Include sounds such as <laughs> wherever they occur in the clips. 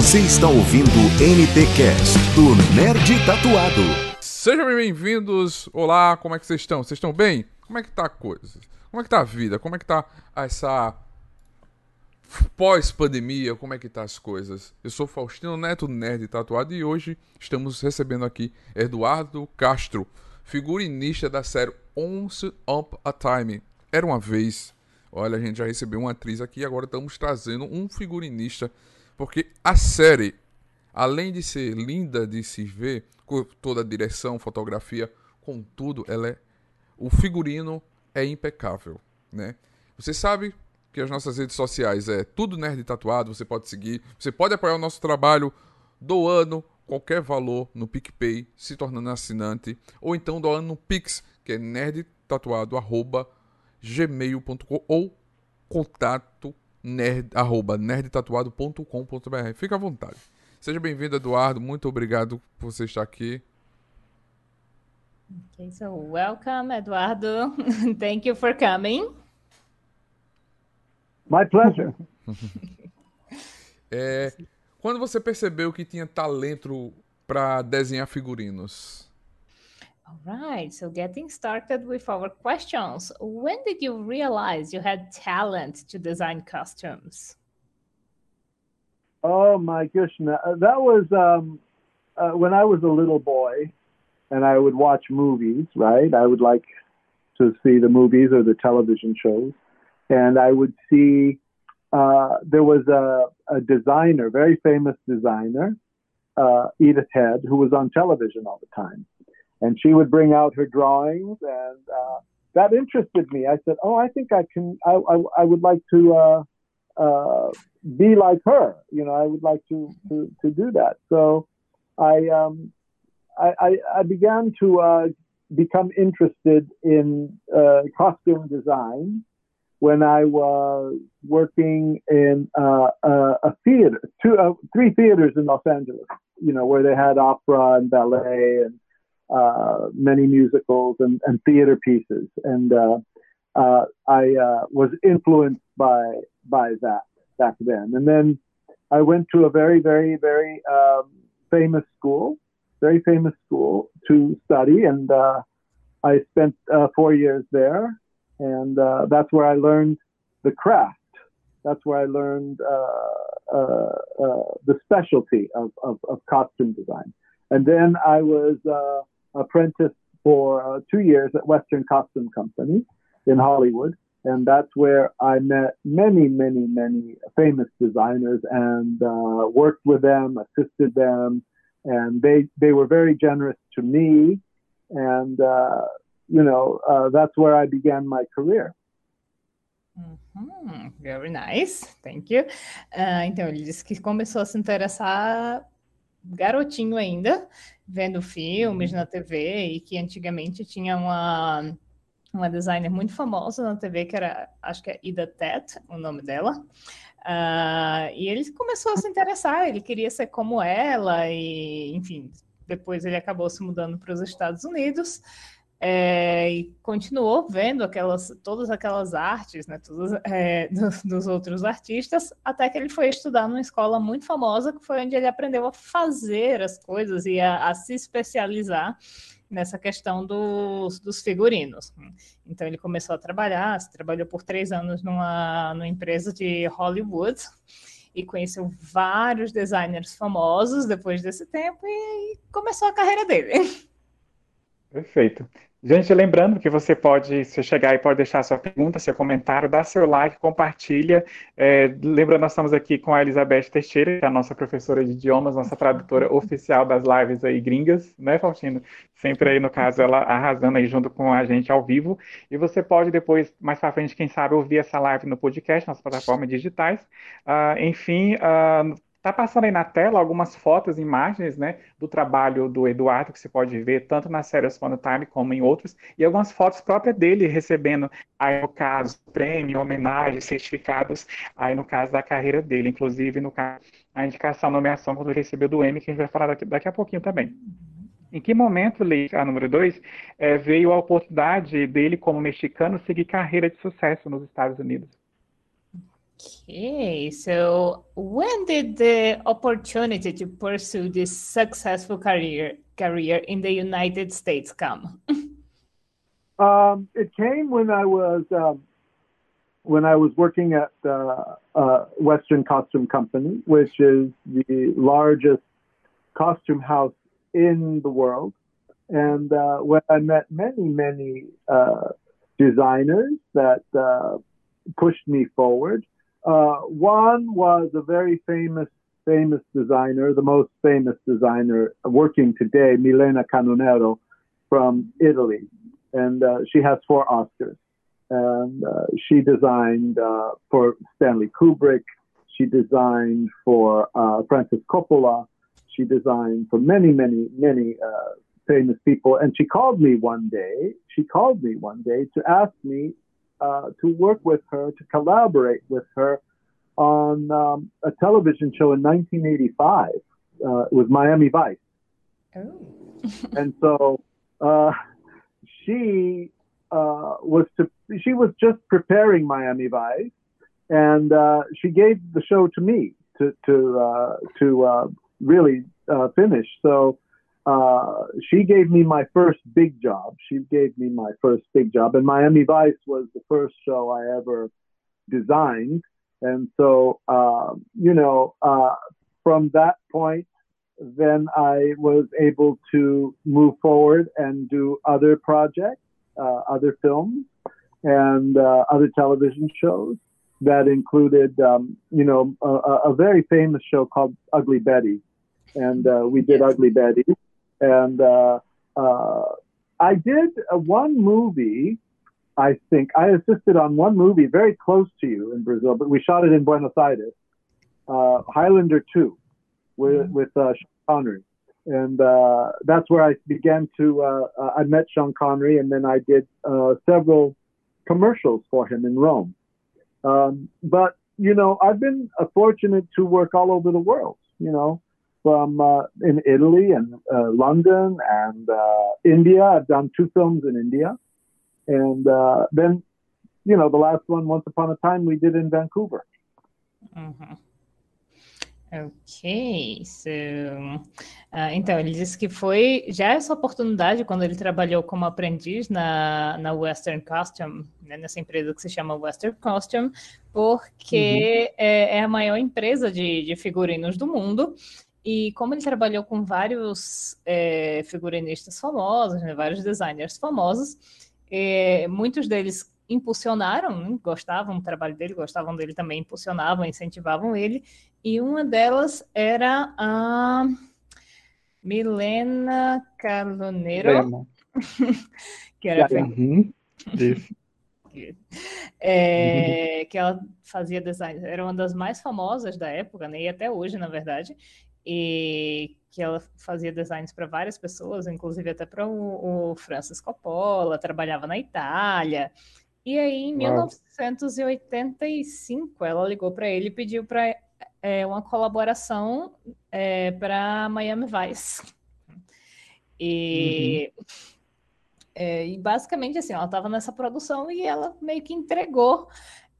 Você está ouvindo NTcast do Nerd Tatuado. Sejam bem-vindos. Olá, como é que vocês estão? Vocês estão bem? Como é que tá a coisa? Como é que tá a vida? Como é que tá essa pós-pandemia? Como é que tá as coisas? Eu sou Faustino Neto, Nerd Tatuado, e hoje estamos recebendo aqui Eduardo Castro, figurinista da série Once Up a Time. Era uma vez. Olha, a gente já recebeu uma atriz aqui, agora estamos trazendo um figurinista porque a série, além de ser linda de se ver, com toda a direção, fotografia, com tudo, ela é. O figurino é impecável, né? Você sabe que as nossas redes sociais é tudo nerd tatuado, você pode seguir, você pode apoiar o nosso trabalho doando qualquer valor no PicPay, se tornando assinante, ou então doando no Pix, que é nerdtatuado@gmail.com ou contato nerd, arroba nerdtatuado.com.br. Fica à vontade. Seja bem-vindo, Eduardo. Muito obrigado por você estar aqui. Okay, so welcome, Eduardo. <laughs> Thank you for coming. My pleasure. <laughs> é, quando você percebeu que tinha talento para desenhar figurinos? All right, so getting started with our questions. When did you realize you had talent to design costumes? Oh my goodness, uh, that was um, uh, when I was a little boy, and I would watch movies. Right, I would like to see the movies or the television shows, and I would see uh, there was a, a, designer, very famous designer, uh, Edith Head, who was on television all the time and she would bring out her drawings, and uh, that interested me. I said, "Oh, I think I can. I I, I would like to uh, uh, be like her. You know, I would like to to, to do that." So, I um, I, I, I began to uh, become interested in uh, costume design when I was working in uh, a, a, theater, two, uh, three theaters in Los Angeles, you know, where they had opera and ballet and uh, many musicals and, and, theater pieces, and uh, uh, I uh, was influenced by by that back then. And then I went to a very, very, very um, famous school, very famous school to study, and uh, I spent uh, four years there, and that's where I learned the craft. That's where I learned the specialty of, of, of, costume design. And then I was apprentice for uh, two years at Western Costume Company in Hollywood. And that's where I met many, many, many famous designers and uh, worked with them, assisted them. And they, they were very generous to me. And, uh, you know, uh, that's where I began my career. Uhum, very nice, thank you. Uh, então, ele disse que começou a se interessar garotinho ainda, vendo filmes na TV e que antigamente tinha uma uma designer muito famosa na TV que era, acho que é Ida Tet, o nome dela. Uh, e ele começou a se interessar, ele queria ser como ela e, enfim, depois ele acabou se mudando para os Estados Unidos é, e continuou vendo aquelas, todas aquelas artes, né, é, <laughs> dos, dos, outros artistas, até que ele foi estudar numa escola muito famosa, que foi onde ele aprendeu a fazer as coisas e a, a se especializar nessa questão dos, dos, figurinos. Então ele começou a trabalhar, trabalhou por três anos numa, numa empresa de Hollywood e conheceu vários designers famosos depois desse tempo e começou a carreira dele. <laughs> Perfeito. Gente, lembrando que você pode, se chegar e pode deixar sua pergunta, seu comentário, dá seu like, compartilha. É, lembrando, nós estamos aqui com a Elizabeth Teixeira, que é a nossa professora de idiomas, nossa tradutora oficial das lives aí gringas, né, Faustino? Sempre aí, no caso, ela arrasando aí junto com a gente ao vivo. E você pode depois, mais para frente, quem sabe, ouvir essa live no podcast, nas plataformas digitais. Uh, enfim, uh, Tá passando aí na tela algumas fotos, imagens, né, do trabalho do Eduardo, que você pode ver tanto na série Fun Time como em outros, e algumas fotos próprias dele recebendo, aí no caso, prêmio, homenagem, certificados, aí no caso da carreira dele, inclusive no caso, a indicação, a nomeação quando ele recebeu do Emmy, que a gente vai falar daqui, daqui a pouquinho também. Em que momento, Lei, a número dois, é, veio a oportunidade dele, como mexicano, seguir carreira de sucesso nos Estados Unidos? Okay, so when did the opportunity to pursue this successful career career in the United States come? <laughs> um, it came when I was um, when I was working at uh, uh, Western Costume Company, which is the largest costume house in the world, and uh, when I met many many uh, designers that uh, pushed me forward. Uh, one was a very famous famous designer, the most famous designer working today, Milena Canonero from Italy, and uh, she has four Oscars. And uh, she designed uh, for Stanley Kubrick. She designed for uh, Francis Coppola. She designed for many, many, many famous people. And she called me one day. She called me one day to ask me uh, to work with her, to collaborate with her on um, a television show in 1985. Uh, it was Miami Vice. Oh. and so uh, she uh, was to, she was just preparing Miami Vice, and uh, she gave the show to me to to uh, to really finish. So uh, she gave me my first big job. She gave me my first big job, and Miami Vice was the first show I ever designed. And so, uh, you know, uh, from that point, then I was able to move forward and do other projects, uh, other films, and uh, other television shows that included, um, you know, a, a, very famous show called Ugly Betty. And we did Ugly Betty and uh, uh, I did one movie. I think I assisted on one movie very close to you in Brazil, but we shot it in Buenos Aires, uh, Highlander Two, with mm-hmm. with uh, Sean Connery, and uh, that's where I began to. Uh, I met Sean Connery, and then I did several commercials for him in Rome. Um, but you know, I've been fortunate to work all over the world. You know, from uh, in Italy and uh, London and uh, India. I've done two films in India, and uh, then, you know, the last one, Once Upon a Time, we did in Vancouver. Mm-hmm. Ok, so, uh, então ele disse que foi já essa oportunidade quando ele trabalhou como aprendiz na, na Western Costume, né, nessa empresa que se chama Western Costume, porque uhum. é, é, a maior empresa de, de figurinos do mundo e como ele trabalhou com vários é, figurinistas famosos, né, vários designers famosos, é, muitos deles impulsionaram, né, gostavam do trabalho dele, gostavam dele também, impulsionavam, incentivavam ele. E uma delas era a Milena Carloneiro, <laughs> que era uhum. <laughs> É, que ela fazia design, era uma das mais famosas da época, né, e até hoje, na verdade, e que ela fazia designs para várias pessoas, inclusive até para o, o, Francis Coppola, trabalhava na Itália. E aí, em 1985, ela ligou para ele e pediu para é, uma colaboração é, para Miami Vice. E, uhum. é, e, basicamente assim, ela estava nessa produção e ela meio que entregou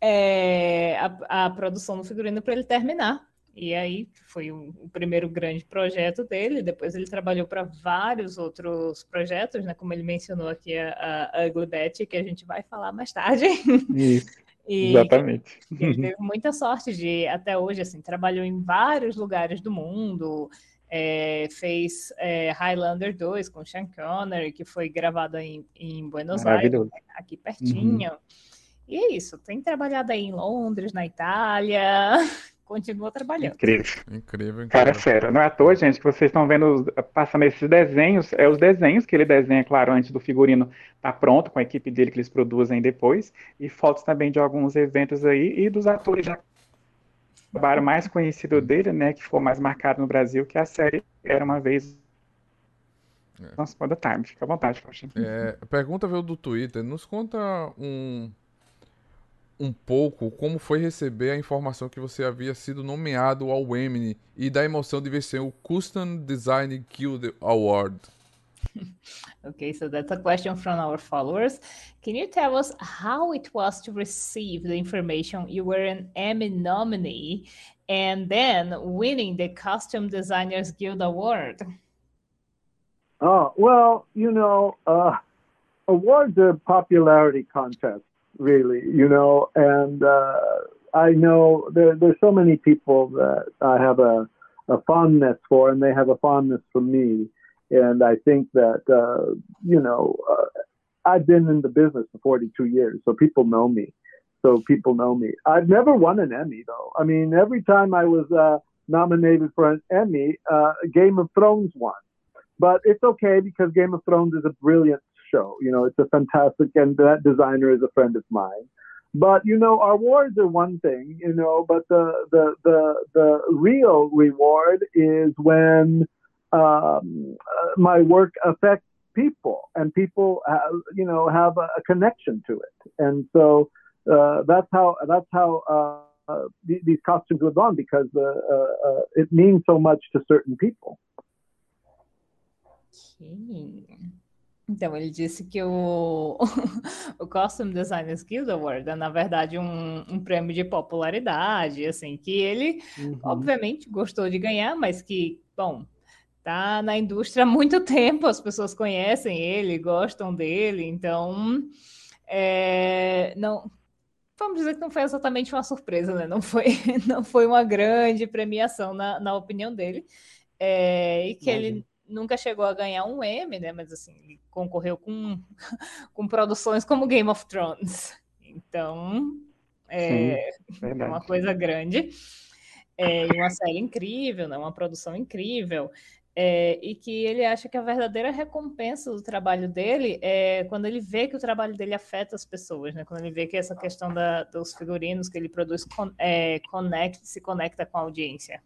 é, a, a produção do figurino para ele terminar. E aí foi o, o, primeiro grande projeto dele. Depois ele trabalhou para vários outros projetos, né? Como ele mencionou aqui a, a Ugly Betty, que a gente vai falar mais tarde. Isso. <laughs> E Exatamente. Ele teve muita sorte de, até hoje, assim, trabalhou em vários lugares do mundo, é, fez é, Highlander 2 com Sean Connery, que foi gravado em, em Buenos Aires, aqui pertinho. Uhum. E é isso, tem trabalhado aí em Londres, na Itália, continua trabalhando. Incrível. Incrível, incrível. Cara, fera. Não é à toa, gente, que vocês estão vendo passando esses desenhos. É os desenhos que ele desenha, claro, antes do figurino estar tá pronto, com a equipe dele que eles produzem depois. E fotos também de alguns eventos aí e dos atores já o trabalho mais conhecido dele, né, que ficou mais marcado no Brasil, que a série Era Uma Vez é. Nossa, the Time. Fica à vontade, Poxa. É, pergunta veio do Twitter. Nos conta um, um pouco como foi receber a informação que você havia sido nomeado ao Emmy e da emoção de vencer o Custom Design Guild Award. <laughs> Okay, so that's a question from our followers. Can you tell us how it was to receive the information you were an Emmy nominee and then winning the Costume Designers Guild Award? Oh, well, you know, uh, awards are popularity contests, really, you know, and uh, I know there, there's so many people that I have a, a fondness for, and they have a fondness for me. And I think that, uh, you know, uh, I've been in the business for 42 years, so people know me. So people know me. I've never won an Emmy, though. I mean, every time I was uh, nominated for an Emmy, uh, Game of Thrones won. But it's okay because Game of Thrones is a brilliant show. You know, it's a fantastic, and that designer is a friend of mine. But you know, our awards are one thing, you know, but the the the the real reward is when um, uh, my work affects people, and people, have, you know, have a, a connection to it, and so uh, that's how that's how. Uh, uh, these costumes live on because uh, uh, it means so much to certain people. Okay. Então, ele disse que o, <laughs> o Costume Designers Guild Award é, na verdade, um, um prêmio de popularidade, assim, que ele, uhum. obviamente, gostou de ganhar, mas que, bom, tá na indústria há muito <laughs> tempo, as pessoas conhecem ele, gostam dele, então, é, não, vamos dizer que não foi exatamente uma surpresa, né? Não foi, <laughs> não foi uma grande premiação na, na opinião dele, é, e que ele nunca chegou a ganhar um M, né? Mas assim, ele concorreu com, <laughs> com produções como Game of Thrones. Então, é, Sim, é uma coisa grande. É, uma série incrível, né? uma produção incrível. É, e que ele acha que a verdadeira recompensa do trabalho dele é quando ele vê que o trabalho dele afeta as pessoas, né? Quando ele vê que essa questão da, dos figurinos que ele produz con, é, conecta, se conecta com a audiência.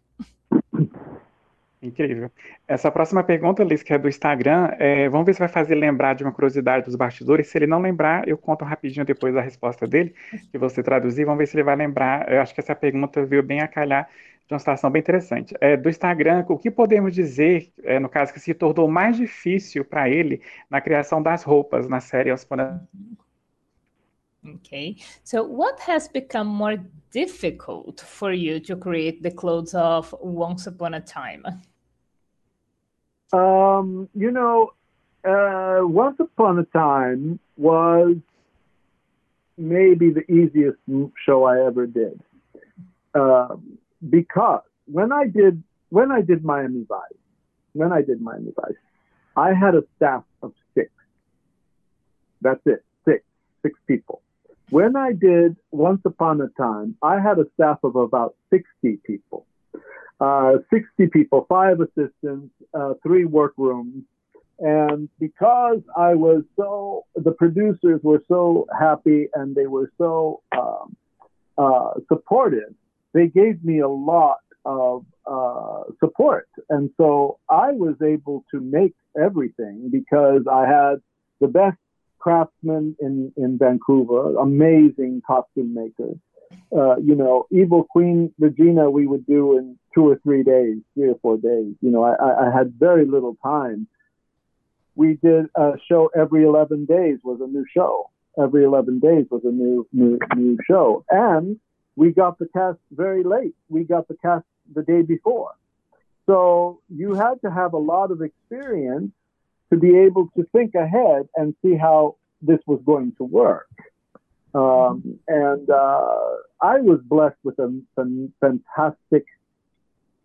Incrível. Essa próxima pergunta, Liz, que é do Instagram, é, vamos ver se vai fazer lembrar de uma curiosidade dos bastidores. Se ele não lembrar, eu conto rapidinho depois da resposta dele, que você traduzir. Vamos ver se ele vai lembrar. Eu acho que essa pergunta veio bem a calhar de uma situação bem interessante. É, do Instagram, o que podemos dizer, é, no caso, que se tornou mais difícil para ele na criação das roupas na série Os Okay, so what has become more difficult for you to create the clothes of Once Upon a Time? Um, you know, uh, Once Upon a Time was maybe the easiest show I ever did. Uh, because when I did when I did Miami Vice, when I did Miami Vice, I had a staff of six. That's it, six, six people. When I did Once Upon a Time, I had a staff of about 60 people 60 people, five assistants, uh, three workrooms. And because I was so, the producers were so happy and they were so um, uh, supportive, they gave me a lot of uh, support. And so I was able to make everything because I had the best craftsmen in, in Vancouver, amazing costume makers. Uh, you know, Evil Queen Regina, we would do in two or three days, three or four days. You know, I, I had very little time. We did a show every 11 days was a new show. Every 11 days was a new, new, new show. And we got the cast very late. We got the cast the day before. So you had to have a lot of experience to be able to think ahead and see how this was going to work. Um, and uh, I was blessed with a, a, fantastic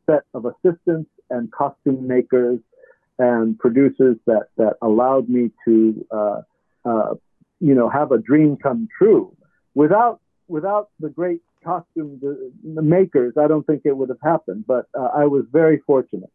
set of assistants and costume makers and producers that, that allowed me to, uh, uh, you know, have a dream come true. Without without the great costume makers, I don't think it would have happened. But uh, I was very fortunate.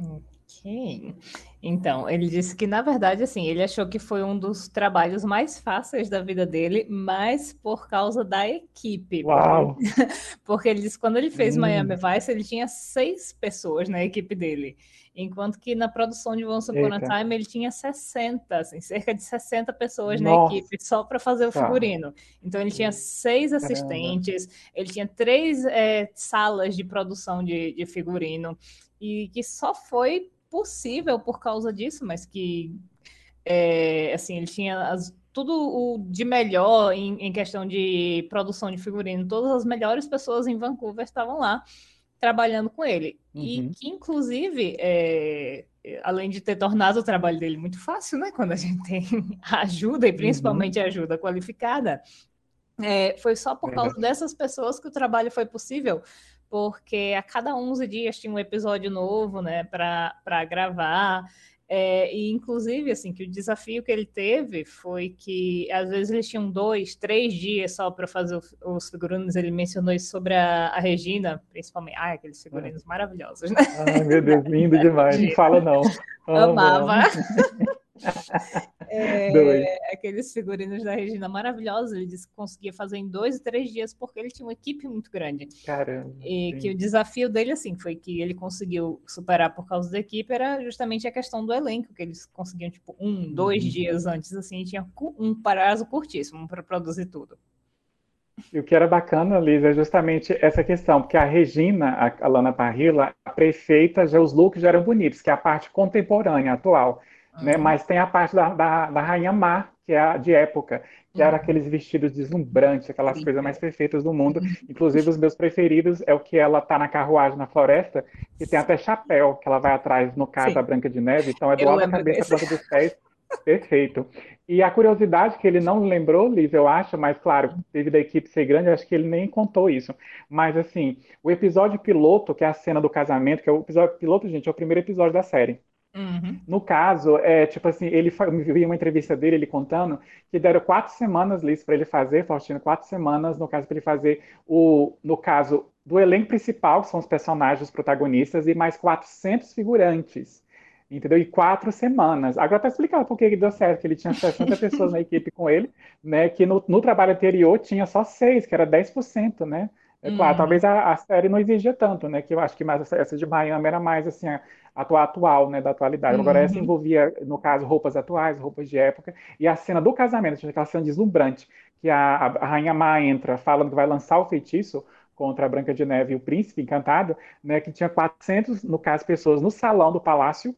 Ok. Então, ele disse que, na verdade, assim, ele achou que foi um dos trabalhos mais fáceis da vida dele, mas por causa da equipe. Uau! <laughs> Porque, ele disse que quando ele fez hum. Miami Vice, ele tinha seis pessoas na equipe dele. Enquanto que na produção de Once Upon a Time ele tinha 60, assim, cerca de 60 pessoas Nossa. na equipe só para fazer o tá. figurino. Então ele tinha seis assistentes, Caramba. ele tinha três é, salas de produção de, de figurino, e que só foi possível por causa disso, mas que é, assim, ele tinha as, tudo o de melhor em, em, questão de produção de figurino. Todas as melhores pessoas em Vancouver estavam lá trabalhando com ele. Uhum. E que, inclusive, é, além de ter tornado o trabalho dele muito fácil, né? Quando a gente <laughs> tem ajuda, e principalmente uhum. ajuda qualificada, é, foi só por causa dessas pessoas que o trabalho foi possível, porque a cada 11 dias tinha um episódio novo, né, para gravar. É, e inclusive assim que o desafio que ele teve foi que às vezes eles tinham dois, três dias só para fazer os figurinos. Ele mencionou isso sobre a, a Regina, principalmente. Ai, aqueles figurinos é. maravilhosos, né? Ai, meu Deus, lindo demais. Não fala não. <laughs> Amava. É, aqueles figurinos da Regina maravilhosos. Ele disse que conseguia fazer em dois, três dias porque ele tinha uma equipe muito grande. Caramba. E sim. que o desafio dele, assim, foi que ele conseguiu superar por causa da equipe, era justamente a questão do elenco, que eles conseguiam, tipo, um, dois uhum. dias antes, assim, tinha um prazo curtíssimo para produzir tudo. E o que era bacana, Liz, é justamente essa questão, porque a Regina, a Lana Parrilla, a prefeita, já os looks já eram bonitos, que é a parte contemporânea, atual. Né? Uhum. Mas tem a parte da, da, da Rainha Mar, que é a de época, que uhum. era aqueles vestidos deslumbrantes, aquelas Sim. coisas mais perfeitas do mundo. Uhum. Inclusive, os meus preferidos é o que ela tá na carruagem na floresta, que tem até chapéu, que ela vai atrás, no caso, Sim. da Branca de Neve. Então, é do alto da cabeça, ponta dos pés. Perfeito. E a curiosidade que ele não lembrou, Liz, eu acho, mas claro, devido a equipe ser grande, acho que ele nem contou isso. Mas assim, o episódio piloto, que é a cena do casamento, que é o episódio piloto, gente, é o primeiro episódio da série. Uhum. No caso, é tipo assim, ele vi uma entrevista dele, ele contando que deram quatro semanas, Liz, para ele fazer, Faustino, quatro semanas, no caso, para ele fazer o, no caso, do elenco principal, que são os personagens, os protagonistas, e mais 400 figurantes. Entendeu? E quatro semanas. Agora tá explicando por que deu certo, que ele tinha 60 <laughs> pessoas na equipe com ele, né? Que no, no trabalho anterior tinha só seis, que era 10%, né? É claro, hum. talvez a, a, série não exigia tanto, né? Que eu acho que mais essa, essa de Miami era mais assim, atual, atual, né, da atualidade. Agora, essa uhum. envolvia, no caso, roupas atuais, roupas de época, e a cena do casamento, tinha aquela cena deslumbrante, que a, a Rainha Má entra falando que vai lançar o feitiço contra a Branca de Neve e o Príncipe Encantado, né, que tinha 400, no caso, pessoas no salão do palácio,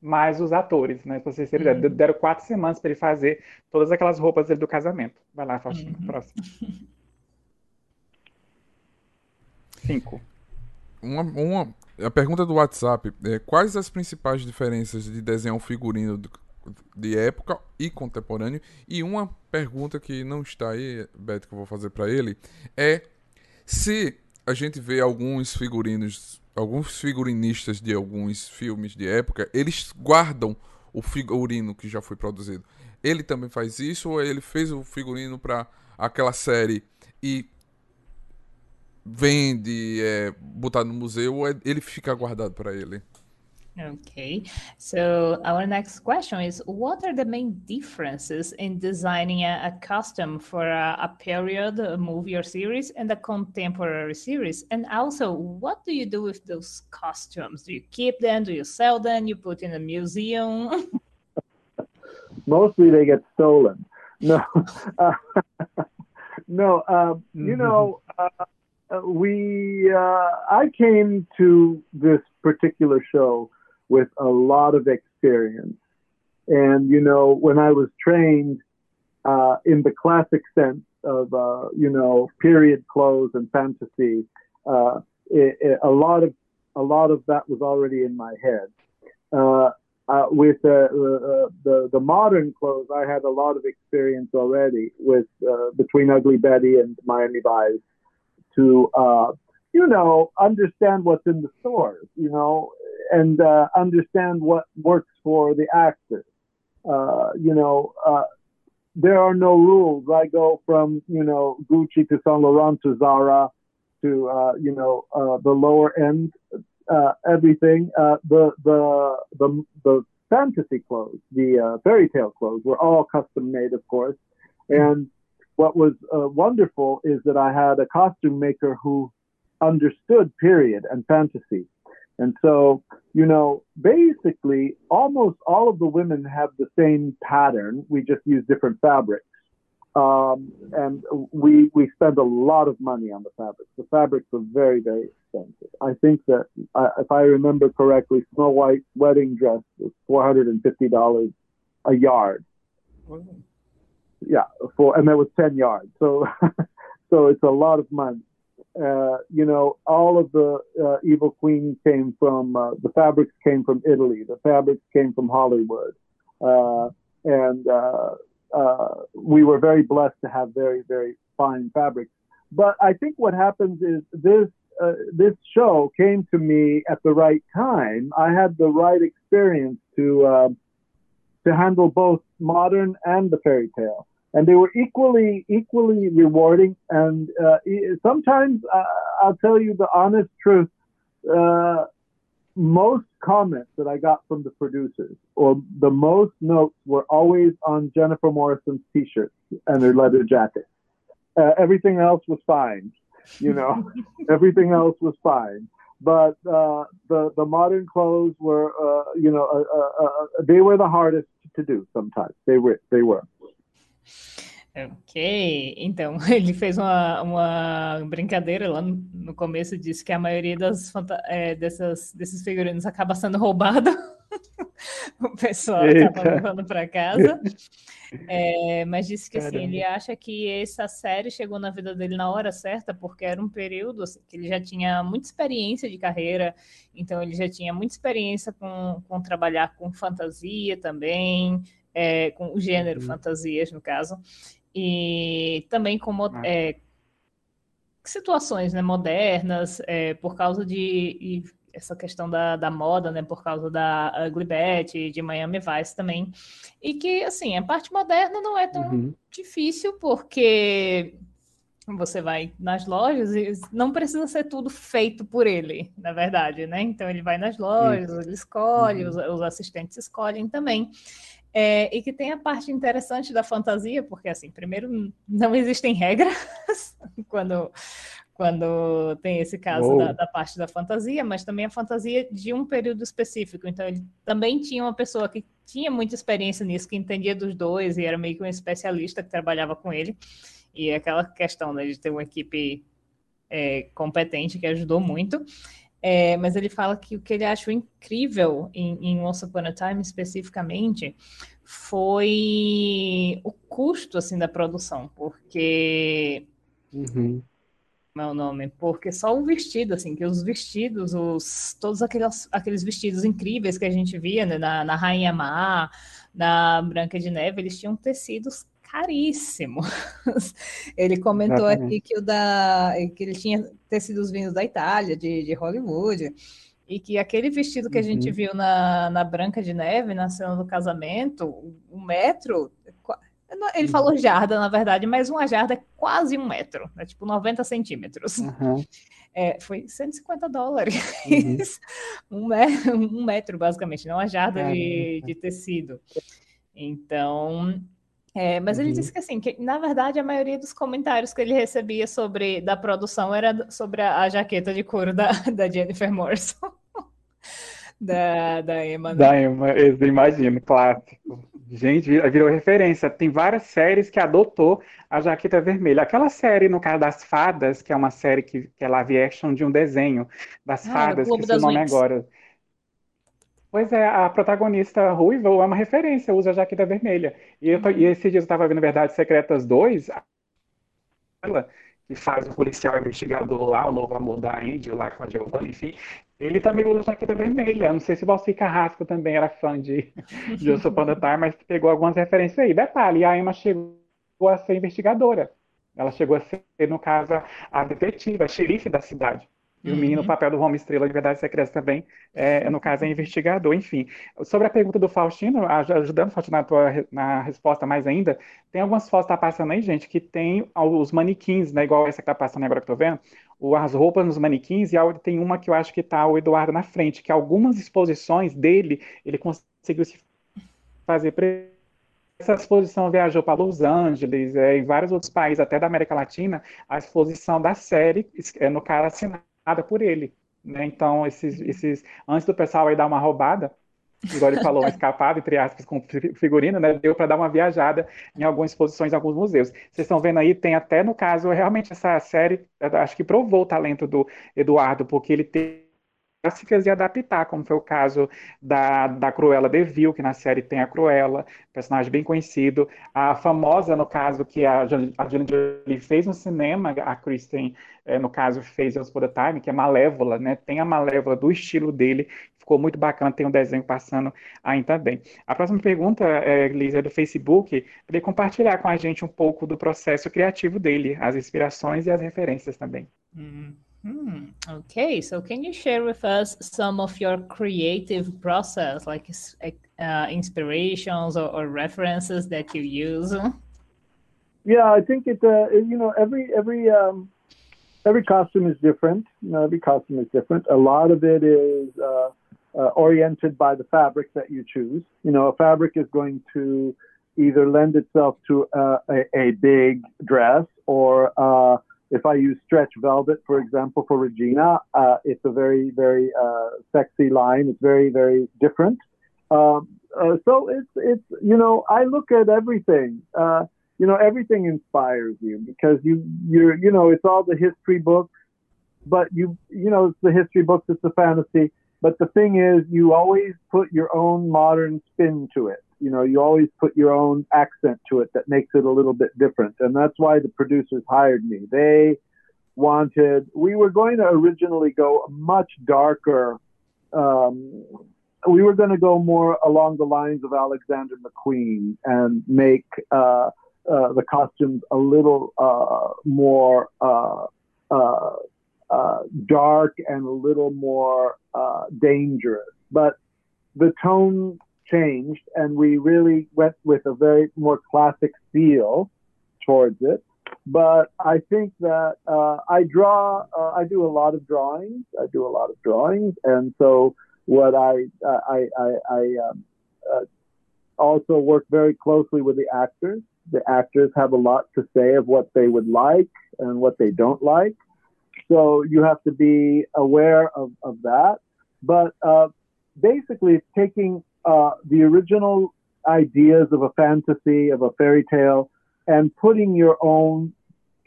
mais os atores, né? Pra vocês terem uhum. deram quatro semanas para ele fazer todas aquelas roupas dele do casamento. Vai lá, Faustino, uhum. próximo. Cinco. <laughs> Uma, uma, a pergunta do WhatsApp é quais as principais diferenças de desenhar um figurino de época e contemporâneo? E uma pergunta que não está aí, Beto, que eu vou fazer para ele, é se a gente vê alguns figurinos, alguns figurinistas de alguns filmes de época, eles guardam o figurino que já foi produzido. Ele também faz isso ou ele fez o figurino para aquela série e vende, é, botar no museu, ele fica guardado para ele. Okay, so our next question is What are the main differences in designing a, a costume for a, a, period, a movie or series, and a contemporary series? And also, what do you do with those costumes? Do you keep them? Do you sell them? You put in a museum? <laughs> Mostly they get stolen. No, uh, <laughs> no, um, you know, uh, uh, we uh, I came to this particular show with a lot of experience, and you know when I was trained uh, in the classic sense of uh, you know period clothes and fantasy, uh, it, it, a lot of a lot of that was already in my head. Uh, with the the modern clothes, I had a lot of experience already with between Ugly Betty and Miami Vice to, uh, you know, understand what's in the stores, you know, and uh, understand what works for the actors. Uh, you know, uh, there are no rules. I go from, you know, Gucci to Saint Laurent to Zara to, uh, you know, uh, the lower end, uh, everything. the, the, the, the fantasy clothes, the uh, fairy tale clothes were all custom made, of course. And what was uh, wonderful is that I had a costume maker who understood period and fantasy. And so, you know, basically almost all of the women have the same pattern. We just use different fabrics. Um, and we, we spend a lot of money on the fabrics. The fabrics are very, very expensive. I think that, uh, if I remember correctly, Snow White's wedding dress was four hundred and fifty dollars a yard. Yeah, for and that was ten yards. So, <laughs> so it's a lot of money. Uh, you know, all of the uh, Evil Queen came from uh, the fabrics came from Italy. The fabrics came from Hollywood, uh, and uh, uh, we were very blessed to have very very fine fabrics. But I think what happens is this this show came to me at the right time. I had the right experience to to handle both modern and the fairy tale, and they were equally equally rewarding. And uh, sometimes uh, I'll tell you the honest truth. Uh, most comments that I got from the producers, or the most notes, were always on Jennifer Morrison's T-shirts and her leather jacket. Uh, everything else was fine, you know. <laughs> everything else was fine, but uh, the the modern clothes were, uh, you know, uh, uh, uh, they were the hardest to do. Sometimes they were. They were. Ok, então <laughs> ele fez uma, uma brincadeira lá no, no começo, disse que a maioria das, é, dessas, desses figurinos acaba sendo roubado, <laughs> <laughs> o pessoal acaba levando para casa, é, mas disse que assim, ele acha que essa série chegou na vida dele na hora certa, porque era um período assim, que ele já tinha muita experiência de carreira, então ele já tinha muita experiência com, com trabalhar com fantasia também, é, com o gênero uhum. fantasias, no caso, e também como ah. é, situações né, modernas, é, por causa de essa questão da, da moda, né, por causa da Ugly Betty, de Miami Vice também, e que, assim, a parte moderna não é tão uhum. difícil, porque você vai nas lojas e não precisa ser tudo feito por ele, na verdade, né? Então ele vai nas lojas, Isso. ele escolhe, uhum. os, os assistentes escolhem também. É, e que tem a parte interessante da fantasia, porque, assim, primeiro, não existem regras <laughs> quando, quando tem esse caso da, da, parte da fantasia, mas também a fantasia de um período específico. Então, ele também tinha uma pessoa que tinha muita experiência nisso, que entendia dos dois e era meio que um especialista que trabalhava com ele. E aquela questão né, de ter uma equipe é, competente que ajudou muito. É, mas ele fala que o que ele achou incrível em, em Once Upon a Time especificamente foi o custo assim da produção, porque uhum. É o nome, porque só o vestido assim, que os vestidos, os todos aqueles, aqueles vestidos incríveis que a gente via né, na, na Rainha Má, na Branca de Neve, eles tinham tecidos caríssimos. <laughs> ele comentou Exatamente. aqui que o da que ele tinha tecidos vindos da Itália, de, de Hollywood, e que aquele vestido que a gente uhum. viu na, na Branca de Neve, na cena do casamento, um metro, ele uhum. falou jarda, na verdade, mas uma jarda é quase um metro, é tipo 90 centímetros. Uhum. É, foi 150 dólares. Uhum. <laughs> um, metro, um metro, basicamente, não uma jarda de, de tecido. Então, é, mas uhum. ele disse que assim, que na verdade a maioria dos comentários que ele recebia sobre da produção era sobre a, a jaqueta de couro da, <laughs> da Jennifer Morrison. <laughs> da, da Emma. Né? Da Emma, eu imagino, clássico. Gente, virou referência. Tem várias séries que adotou a jaqueta vermelha. Aquela série, no caso das fadas, que é uma série que, que é live action de um desenho das ah, fadas, que o nome agora. Pois é, a protagonista ruiva é uma referência, usa a jaqueta vermelha. E, eu, e esse dia eu estava vendo Verdades Secretas 2, ela, que faz o policial investigador lá, o novo amor da Andy, lá com a Giovanna, enfim, ele também usa jaqueta vermelha. Não sei se o Valci Carrasco também era fã de, de Eu Sou Panda Time, mas pegou algumas referências aí. Detalhe, a Emma chegou a ser investigadora. Ela chegou a ser, no caso, a detetive, a xerife da cidade. E o menino, o uhum. papel do Home Estrela de Verdade Secreta também, é, no caso, é investigador. Enfim, sobre a pergunta do Faustino, ajudando, Faustino, na, tua, na resposta mais ainda, tem algumas fotos que tá passando aí, gente, que tem os manequins, né, igual essa que tá passando agora que eu tô vendo, as roupas nos manequins, e tem uma que eu acho que tá o Eduardo na frente, que algumas exposições dele, ele conseguiu se fazer essa exposição viajou para Los Angeles, é, vários outros países, até da América Latina, a exposição da série, é, no cara assinado por ele. Né? Então, esses, esses, antes do pessoal aí dar uma roubada, igual ele falou, escapado, entre aspas, com figurino, né? Deu para dar uma viajada em algumas exposições, em alguns museus. Vocês estão vendo aí, tem até no caso, realmente essa série, acho que provou o talento do Eduardo, porque ele tem clássicas e adaptar, como foi o caso da, da Cruella de Vil, que na série tem a Cruella, personagem bem conhecido. A famosa, no caso, que a, a Jolie fez no cinema, a Kristen, é, no caso, fez Once Upon Time, que é Malévola, né? Tem a Malévola do estilo dele, ficou muito bacana, tem um desenho passando aí também. A próxima pergunta, é, Liz, é do Facebook, para compartilhar com a gente um pouco do processo criativo dele, as inspirações e as referências também. Hum. Hmm. Okay, so can you share with us some of your creative process, like uh, inspirations or, or, references that you use? Yeah, I think it. Uh, you know, every every um, every costume is different. You know, every costume is different. A lot of it is uh, uh oriented by the fabric that you choose. You know, a fabric is going to either lend itself to uh, a, a, big dress or uh, if I use stretch velvet, for example, for Regina, uh, it's a very, very uh, sexy line. It's very, very different. Um, uh, so it's, it's, you know, I look at everything. Uh, you know, everything inspires you because you, you're, you know, it's all the history books, but you, you know, it's the history books, it's the fantasy. But the thing is, you always put your own modern spin to it you know, you always put your own accent to it that makes it a little bit different. And that's why the producers hired me. They wanted, we were going to originally go much darker. Um, we were going to go more along the lines of Alexander McQueen and make uh, uh, the costumes a little uh, more uh, uh, uh, dark and a little more dangerous. But the tone changed, and we really went with a very more classic feel towards it. But I think that uh, I draw, uh, I do a lot of drawings. I do a lot of drawings, and so what I uh, I I, I um, uh, also work very closely with the actors. The actors have a lot to say of what they would like and what they don't like. So you have to be aware of, of that. But uh, basically, it's taking uh, the original ideas of a fantasy, of a fairy tale, and putting your own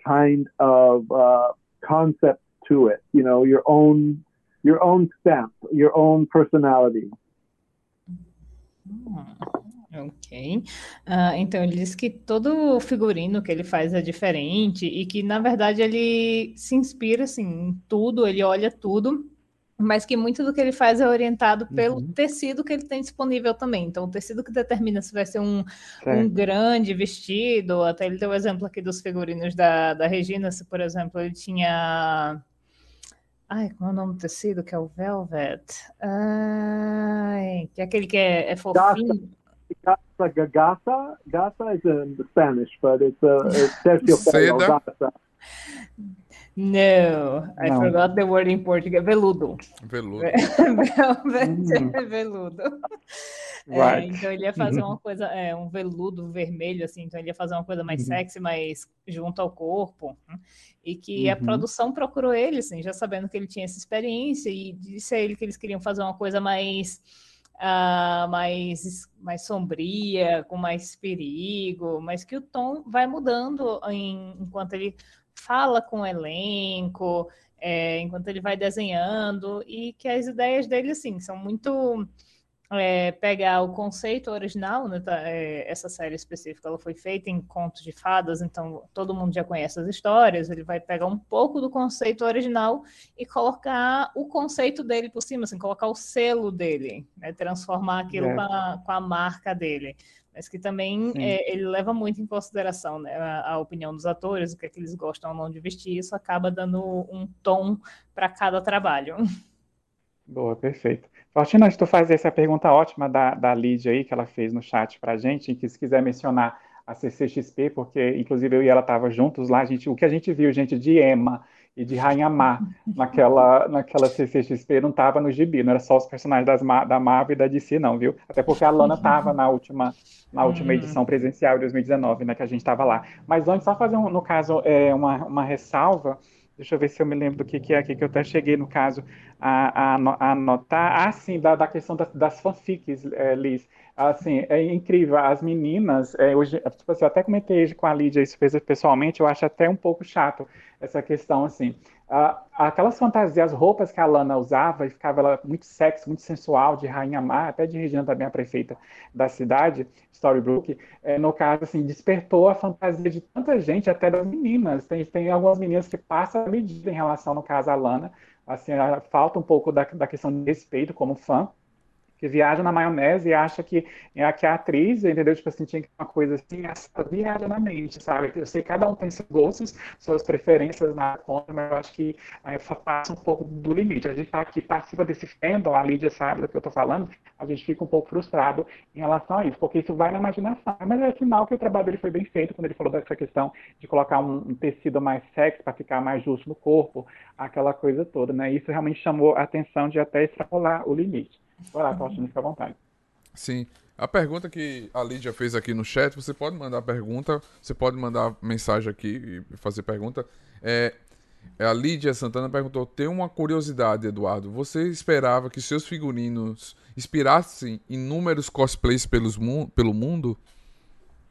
kind of uh, concept to it. You know, your own your own stamp, your own personality. Ok. Uh, então ele diz que todo figurino que ele faz é diferente e que, na verdade, ele se inspira assim, em tudo, ele olha tudo mas que muito do que ele faz é orientado pelo uhum. tecido que ele tem disponível também. Então, o tecido que determina se vai ser um, um grande vestido, até ele deu o exemplo aqui dos figurinos da, da Regina, se, por exemplo, ele tinha. Ai, como é o nome do tecido? Que é o Velvet. Ai, que é aquele que é, é fofinho. Gata, gata, gata is in Spanish, but it's a it's <laughs> gata. No, I Não. forgot the word in Portuguese. Veludo. Veludo. <laughs> Velvet, veludo. É, right. É, então ele ia fazer uma coisa, é, um veludo vermelho, assim, então ele ia fazer uma coisa mais uhum. sexy, mais junto ao corpo. Né? E que uhum. a produção procurou ele, assim, já sabendo que ele tinha essa experiência, e disse a ele que eles queriam fazer uma coisa mais. Uh, mais, mais sombria, com mais perigo, mas que o tom vai mudando em, enquanto ele fala com o elenco, é, enquanto ele vai desenhando, e que as ideias dele, assim, são muito. É, pegar o conceito original, né, tá, é, essa série específica, ela foi feita em contos de fadas, então todo mundo já conhece as histórias, ele vai pegar um pouco do conceito original e colocar o conceito dele por cima, assim, colocar o selo dele, né, transformar aquilo é. com, a, com a marca dele mas que também é, ele leva muito em consideração né, a, a, opinião dos atores, o que, é que eles gostam ou não de vestir, isso acaba dando um tom para cada trabalho. Boa, perfeito. De tu fazer essa pergunta ótima da, da Lídia aí, que ela fez no chat para a gente, que se quiser mencionar a CCXP, porque inclusive eu e ela estavam juntos lá, gente, o que a gente viu, gente, de Emma, e de Rainha Má naquela, naquela CCXP, não estava no gibi, não era só os personagens das, da Marvel e da DC, não, viu? Até porque a Lana estava na última, na última edição presencial de 2019, né, que a gente estava lá. Mas antes, só fazer, um, no caso, é, uma, uma ressalva, Deixa eu ver se eu me lembro do que, que é aqui, que eu até cheguei, no caso, a, a, a anotar. Ah, sim, da, da questão das, das fanfics, é, Liz. Assim, é incrível. As meninas, é, hoje, tipo assim, eu até comentei com a Lídia isso pessoalmente, eu acho até um pouco chato essa questão, assim. Aquelas fantasias, as roupas que a Lana usava, e ficava ela muito sexy, muito sensual, de Rainha Má, até de Regina também, a prefeita da cidade, Storybrooke, é, no caso, assim, despertou a fantasia de tanta gente, até das meninas. Tem, tem algumas meninas que passam a medida em relação, no caso, à Lana. Assim, falta um pouco da, da questão de respeito como fã, que viaja na maionese e acha que, é que a atriz, entendeu? Tipo assim, tinha uma coisa assim, essa viaja na mente, sabe? Eu sei que cada um tem seus gostos, suas preferências na conta, mas eu acho que aí, passa um pouco do limite. A gente tá aqui, participa desse fandom, a Lídia sabe do que eu tô falando, a gente fica um pouco frustrado em relação a isso, porque isso vai na imaginação. Mas é sinal que o trabalho dele foi bem feito, quando ele falou dessa questão de colocar um, um tecido mais sexy para ficar mais justo no corpo, aquela coisa toda, né? Isso realmente chamou a atenção de até extrapolar o limite. Vai lá, Faustino, fica à vontade. Sim. A pergunta que a Lídia fez aqui no chat, você pode mandar pergunta, você pode mandar mensagem aqui e fazer pergunta. É, é a Lídia Santana perguntou: tem uma curiosidade, Eduardo. Você esperava que seus figurinos inspirassem inúmeros cosplays pelos mu pelo mundo?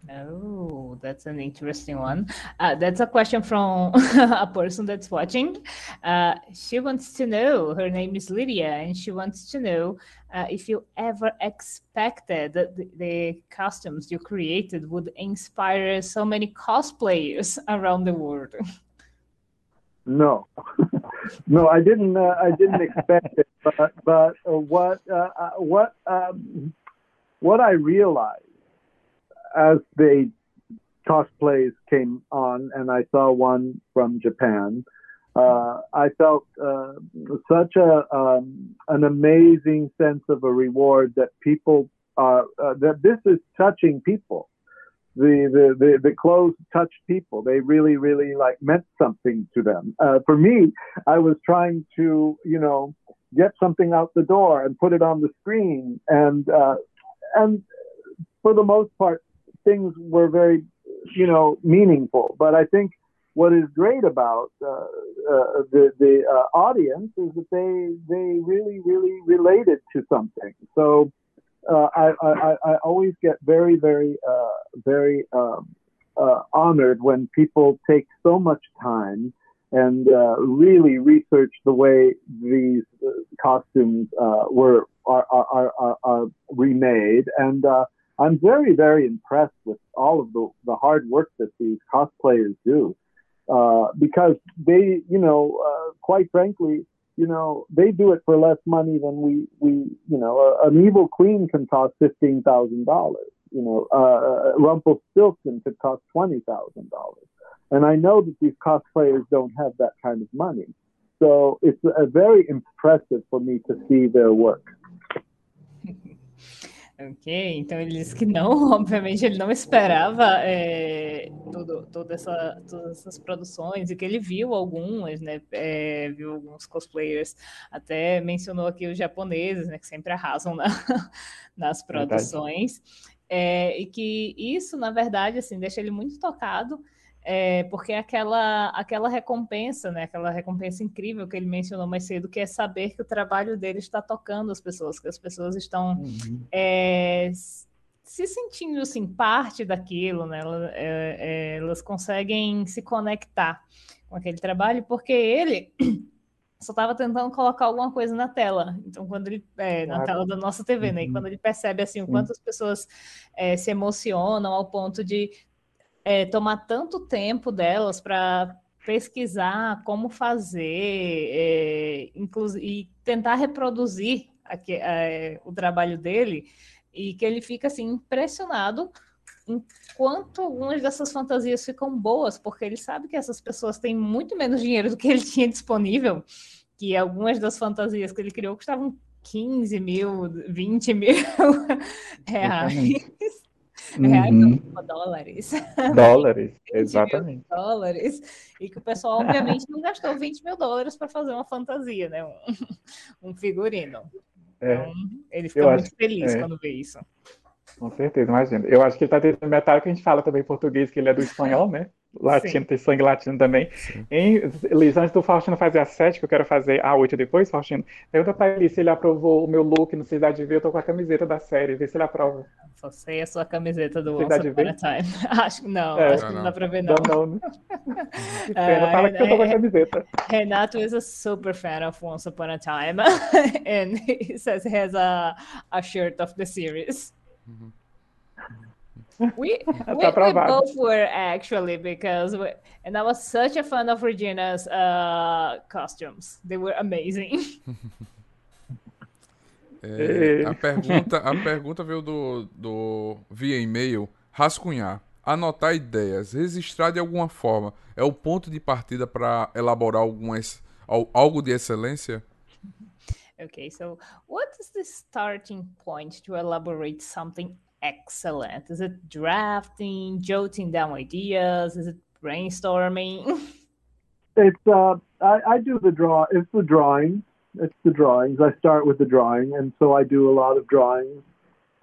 Oh, that's an interesting one. Uh, that's a question from <laughs> a person that's watching. Uh, she wants to know, her name is Lydia, and she wants to know uh, if you ever expected that the, the, costumes you created would inspire so many cosplayers <laughs> around the world. No, <laughs> no, I didn't. Uh, I didn't expect it. But, but uh, what uh, what um, what I realized as the cosplays came on, and I saw one from Japan, uh, I felt uh, such a um, an amazing sense of a reward that people uh, that this is touching people. The, the, the, the clothes touched people. They really, really like meant something to them. Uh, for me, I was trying to, you know, get something out the door and put it on the screen. And, uh, and for the most part, things were very, you know, meaningful. But I think what is great about uh, uh, the the uh, audience is that they they really really related to something. So uh, I, I, I always get very very uh, very um, uh, honored when people take so much time and really research the way these costumes were are, are, are, are remade and I'm very, very impressed with all of the, the hard work that these cosplayers do. Uh, because they, you know, uh, quite frankly, you know, they do it for less money than we, we, you know, uh, an evil queen can cost fifteen thousand dollars. You know, uh, Rumpelstiltskin could cost twenty thousand dollars, and I know that these cosplayers don't have that kind of money. So it's very impressive for me to see their work. <laughs> Ok, então ele disse que não, <laughs> obviamente ele não esperava é, tudo, toda essa, todas essas produções e que ele viu algumas, né? É, viu alguns cosplayers, até mencionou aqui os japoneses, né? Que sempre arrasam na, <laughs> nas produções, é, e que isso, na verdade, assim, deixa ele muito tocado é, porque aquela, aquela recompensa, né, aquela recompensa incrível que ele mencionou mais cedo, que é saber que o trabalho dele está tocando as pessoas, que as pessoas estão uhum. é, se sentindo assim, parte daquilo, né, elas, é, é, elas conseguem se conectar com aquele trabalho, porque ele <clears throat> só estava tentando colocar alguma coisa na tela. Então, quando ele. É, claro. Na tela da nossa TV, né? E uhum. quando ele percebe assim, o quanto as pessoas é, se emocionam ao ponto de é, tomar tanto tempo delas para pesquisar como fazer é, e tentar reproduzir aqui, é, o trabalho dele e que ele fica assim impressionado enquanto algumas dessas fantasias ficam boas, porque ele sabe que essas pessoas têm muito menos dinheiro do que ele tinha disponível, que algumas das fantasias que ele criou custavam 15 mil, 20 mil reais. Reais uhum. dólares. Dólares, <laughs> exatamente. dólares. E que o pessoal, obviamente, não gastou 20 mil dólares para fazer uma fantasia, né? Um, <laughs> um figurino. É. Então, ele fica Eu muito acho, feliz é. quando vê isso. Com certeza, imagina. Eu acho que ele está tentando metal que a gente fala também em português, que ele é do espanhol, né? Latino, tem sangue latino também. Em, Liz, antes do Faustino fazer a sete, que eu quero fazer a oito depois, Faustino, pergunta pra ele se ele aprovou o meu look no Cidade V, eu tô com a camiseta da série, vê se ele aprova. Só sei a sua camiseta do Cidade Once Upon V? a Time. <laughs> Acho que não, É. acho que não dá pra ver, Não, não. não. <laughs> Que pena, fala que eu tô com a é- camiseta. Renato is a super fan of Once Upon a Time, <laughs> and he says he has a, a shirt of the series. We, <laughs> we, we aprovado. both were actually because we, and I was such a fan of Regina's uh, costumes. They were amazing. <laughs> É, a, pergunta, a pergunta veio do, do via e-mail. Rascunhar. Anotar ideias. Registrar de alguma forma. É o ponto de partida para elaborar algumas, al- algo de excelência? <laughs> Okay, so what is the starting point to elaborate something excellent? Is it drafting, jotting down ideas? Is it brainstorming? <laughs> It's uh, I, I do the draw. It's the drawing. It's the drawings. I start with the drawing, and so I do a lot of drawings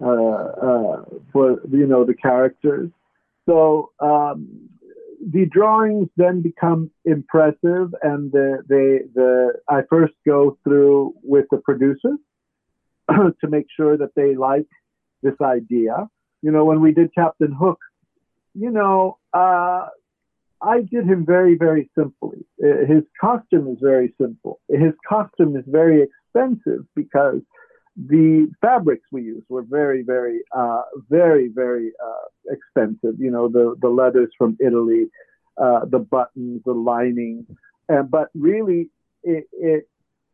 uh, uh, for you know the characters. So um, the drawings then become impressive, and the they the I first go through with the producers <clears throat> to make sure that they like this idea. You know, when we did Captain Hook, you know, uh, I did him very, very simply. Uh, His costume is very simple. His costume is very expensive because the fabrics we used were very, very, uh, very, very uh, expensive. You know, the the leathers from Italy, uh, the buttons, the lining, and but really, it it,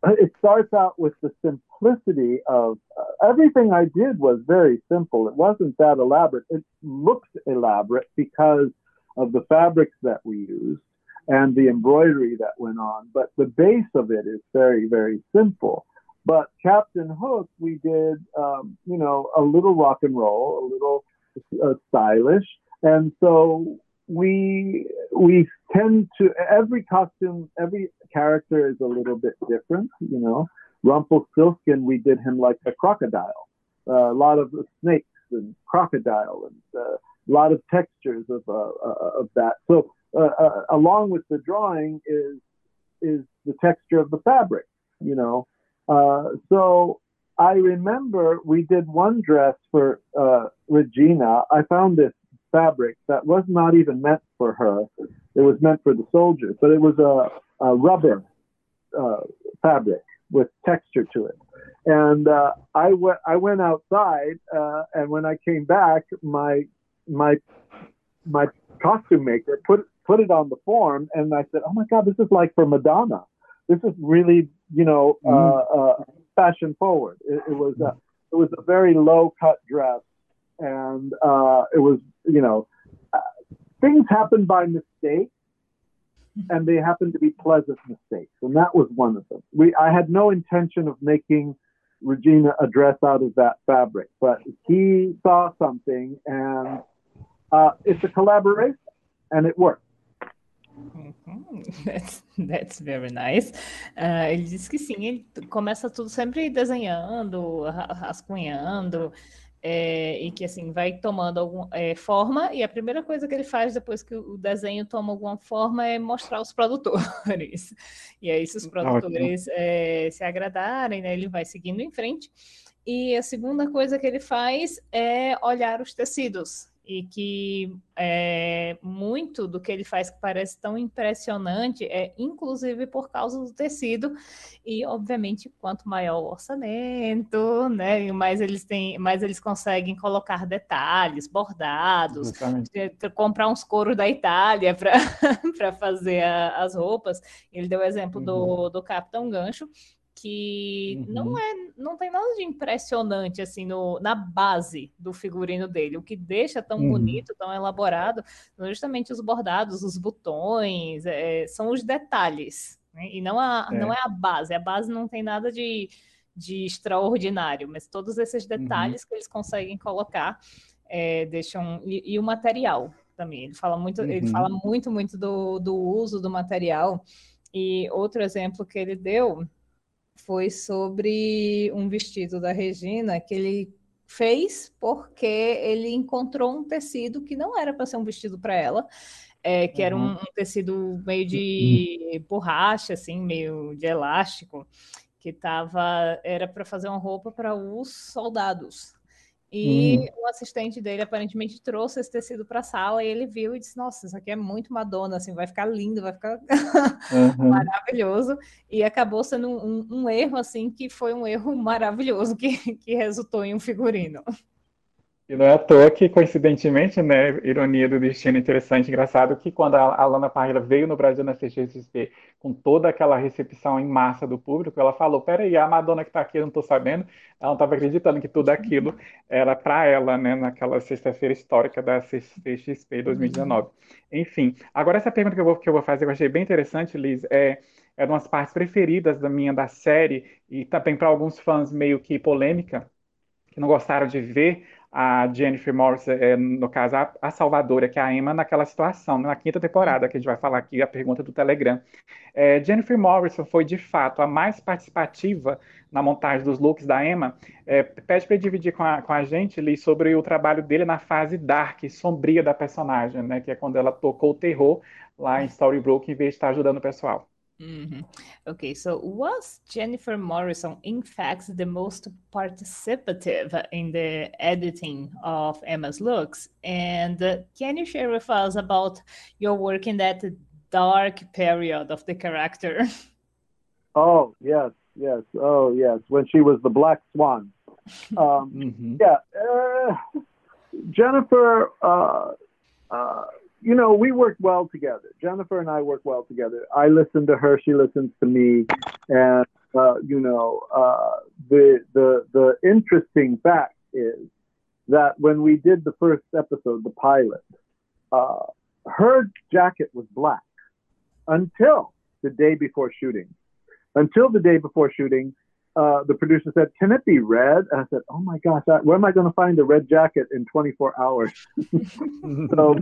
it starts out with the simplicity of uh, everything I did was very simple. It wasn't that elaborate. It looks elaborate because of the fabrics that we used and the embroidery that went on, but the base of it is very, very simple. But Captain Hook, we did, um, you know, a little rock and roll, a little uh, stylish, and so we we tend to every costume, every character is a little bit different. You know, Rumpelstiltskin, we did him like a crocodile, uh, a lot of snakes and crocodile, and uh, a lot of textures of uh, uh, of that. So uh, along with the drawing is is the texture of the fabric. You know, so I remember we did one dress for Regina. I found this fabric that was not even meant for her. It was meant for the soldiers, but it was a, a rubber uh, fabric with texture to it. And uh, I went I went outside, uh, and when I came back, my my my costume maker put put it on the form, and I said, "Oh my God, this is like for Madonna. This is really, you know, uh, uh, fashion forward. It, it was a it was a very low cut dress, and uh, it was, you know, uh, things happen by mistake, and they happen to be pleasant mistakes, and that was one of them. We I had no intention of making Regina a dress out of that fabric, but he saw something, and uh, it's a collaboration, and it worked. Uhum, <laughs> That's, that's very nice. Ah, ele disse que sim, ele começa tudo sempre desenhando, ra- rascunhando, é, e que assim vai tomando algum, é, forma, e a primeira coisa que ele faz depois que o desenho toma alguma forma é mostrar aos produtores. <laughs> E aí, se os produtores é, se agradarem, né, ele vai seguindo em frente. E a segunda coisa que ele faz é olhar os tecidos. E que é, muito do que ele faz que parece tão impressionante é inclusive por causa do tecido. E, obviamente, quanto maior o orçamento, né? E mais eles têm, mais eles conseguem colocar detalhes, bordados, comprar uns couros da Itália para <laughs> fazer a- as roupas. Ele deu o exemplo do, do Capitão Gancho, que não Uhum. é, não tem nada de impressionante assim no, na base do figurino dele. O que deixa tão Uhum. bonito, tão elaborado, são justamente os bordados, os botões, é, são os detalhes, né? E não a, É. não é a base. A base não tem nada de, de extraordinário, mas todos esses detalhes que eles conseguem colocar é, deixam e, e o material também. Ele fala muito, ele Uhum. fala muito, muito do, do uso do material. E outro exemplo que ele deu foi sobre um vestido da Regina que ele fez porque ele encontrou um tecido que não era para ser um vestido para ela. é, que era um, um, tecido meio de borracha, assim, meio de elástico, que tava, era para fazer uma roupa para os soldados. E hum. o assistente dele aparentemente trouxe esse tecido para a sala e ele viu e disse: Nossa, isso aqui é muito Madonna, assim, vai ficar lindo, vai ficar <laughs> uhum. maravilhoso. E acabou sendo um, um, erro, assim, que foi um erro maravilhoso que, que resultou em um figurino. E não é à toa que, coincidentemente, né, ironia do destino interessante, engraçado, que quando a Alana Parreira veio no Brasil na CXP com toda aquela recepção em massa do público, ela falou, peraí, a Madonna que está aqui, eu não estou sabendo, ela não estava acreditando que tudo aquilo era para ela, né, naquela sexta-feira histórica da CXP 2019. Enfim, agora essa pergunta que eu vou, que eu vou fazer, eu achei bem interessante, Liz, é, é uma das partes preferidas da minha da série, e também para alguns fãs meio que polêmica, que não gostaram de ver a Jennifer Morris, é, no caso, a, a, Salvadora, que é a Emma, naquela situação, na quinta temporada, que a gente vai falar aqui, a pergunta do Telegram. É, Jennifer Morrison foi, de fato, a mais participativa na montagem dos looks da Emma. É, pede para dividir com a, com a gente, Lee, sobre o trabalho dele na fase dark, sombria da personagem, né, que é quando ela tocou o terror lá em Storybrooke, em vez de estar ajudando o pessoal. Mm-hmm. Okay, so was Jennifer Morrison in fact the most participative in the editing of Emma's looks? And uh, can you share with us about your work in that dark period of the character? <laughs> Oh, yes, yes. Oh, yes. When she was the Black Swan. Um, <laughs> mm-hmm. Yeah. Uh, Jennifer. Uh, uh you know, we work well together. Jennifer and I work well together. I listen to her, she listens to me, and uh, you know, uh, the the the interesting fact is that when we did the first episode, the pilot, uh, her jacket was black until the day before shooting. Until the day before shooting, uh, the producer said, "Can it be red?" And I said, "Oh my gosh, I, where am I going to find a red jacket in 24 hours?" <laughs> so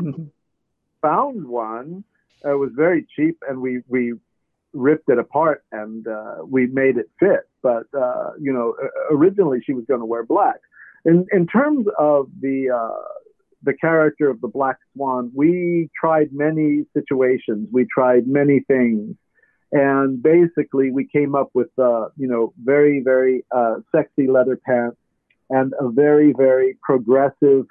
found one. It was very cheap, and we we ripped it apart and uh, we made it fit. But uh, you know, originally she was going to wear black. In in terms of the uh, the character of the Black Swan, we tried many situations. We tried many things, and basically we came up with uh, you know very very uh, sexy leather pants and a very very progressive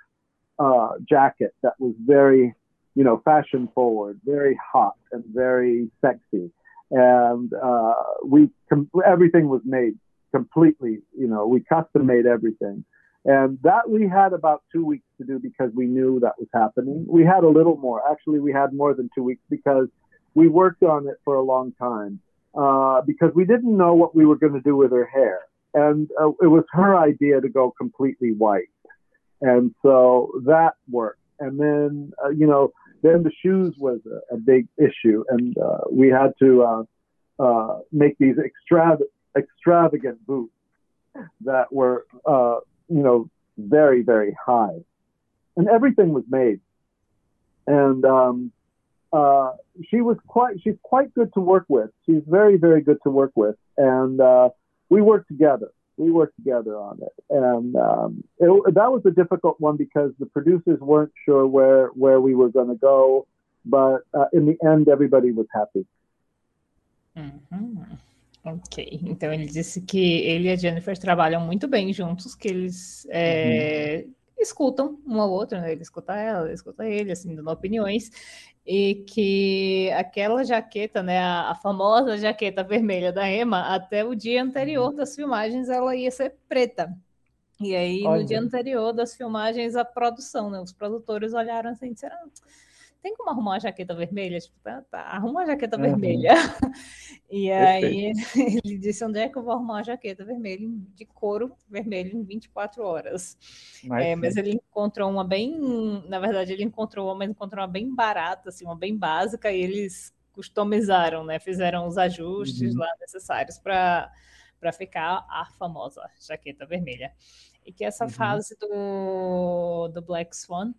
uh, jacket that was very you know, fashion forward, very hot and very sexy. And uh, we com- everything was made completely. You know, we custom made everything, and that we had about two weeks to do because we knew that was happening. We had a little more. Actually, we had more than two weeks because we worked on it for a long time uh, because we didn't know what we were going to do with her hair, and uh, it was her idea to go completely white, and so that worked. And then, uh, you know, then the shoes was a, a big issue, and uh, we had to uh, uh, make these extrav- extravagant boots that were, uh, you know, very very high, and everything was made. And um, uh, she was quite she's quite good to work with. She's very very good to work with, and uh, we worked together we worked together on it, and um, it, that was a difficult one because the producers weren't sure where where we were going to go, but uh, in the end, everybody was happy. Uhum. Ok, então ele disse que ele e a Jennifer trabalham muito bem juntos, que eles é, uhum. escutam um ao outro, né? Ele escuta ela, ele escuta ele, assim, dando opiniões, e que aquela jaqueta, né, a, a, famosa jaqueta vermelha da Emma, até o dia anterior uhum. das filmagens ela ia ser preta. E aí, Olha. no dia anterior das filmagens, a produção, né, os produtores olharam assim e disseram tem como arrumar uma jaqueta vermelha? Tipo, tá, tá arruma uma jaqueta uhum. vermelha. <laughs> E aí <laughs> ele disse: onde é que eu vou arrumar uma jaqueta vermelha de couro vermelho em 24 horas? Mas, é, mas ele encontrou uma bem. Na verdade, ele encontrou uma, mas encontrou uma bem barata, assim, uma bem básica, e eles customizaram, né? Fizeram os ajustes uhum. lá necessários para para ficar a famosa jaqueta vermelha. E que essa uhum. fase do, do Black Swan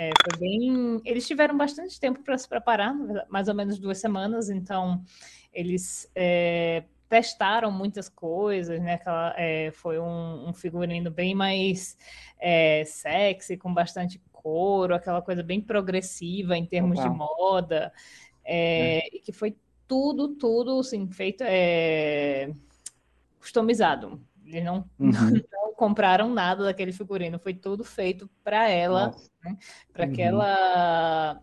é, foi bem. Eles tiveram bastante tempo para se preparar, mais ou menos duas semanas, então eles é, testaram muitas coisas, né? Aquela, é, foi um, um, figurino bem mais é, sexy, com bastante couro, aquela coisa bem progressiva em termos de moda, é, é. e que foi tudo, tudo assim, feito customizado. Eles não, <laughs> uhum. não, compraram nada daquele figurino, foi tudo feito para ela, né? para uhum. aquela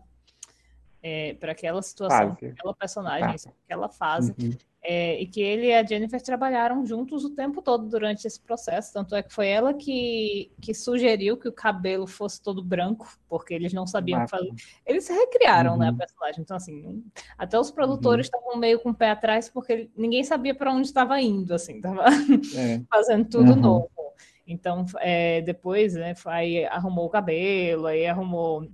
é, para aquela situação, aquela personagem, tá. aquela fase. Uhum. É, e que ele e a Jennifer trabalharam juntos o tempo todo durante esse processo. Tanto é que foi ela que, que sugeriu que o cabelo fosse todo branco, porque eles não sabiam o que fazer. Eles recriaram uhum. né, a uhum. personagem. Então, assim, até os produtores uhum. estavam meio com o pé atrás, porque ninguém sabia para onde estava indo, assim, estava é. <laughs> fazendo tudo uhum. novo. Então, é, depois, né, aí arrumou o cabelo, aí arrumou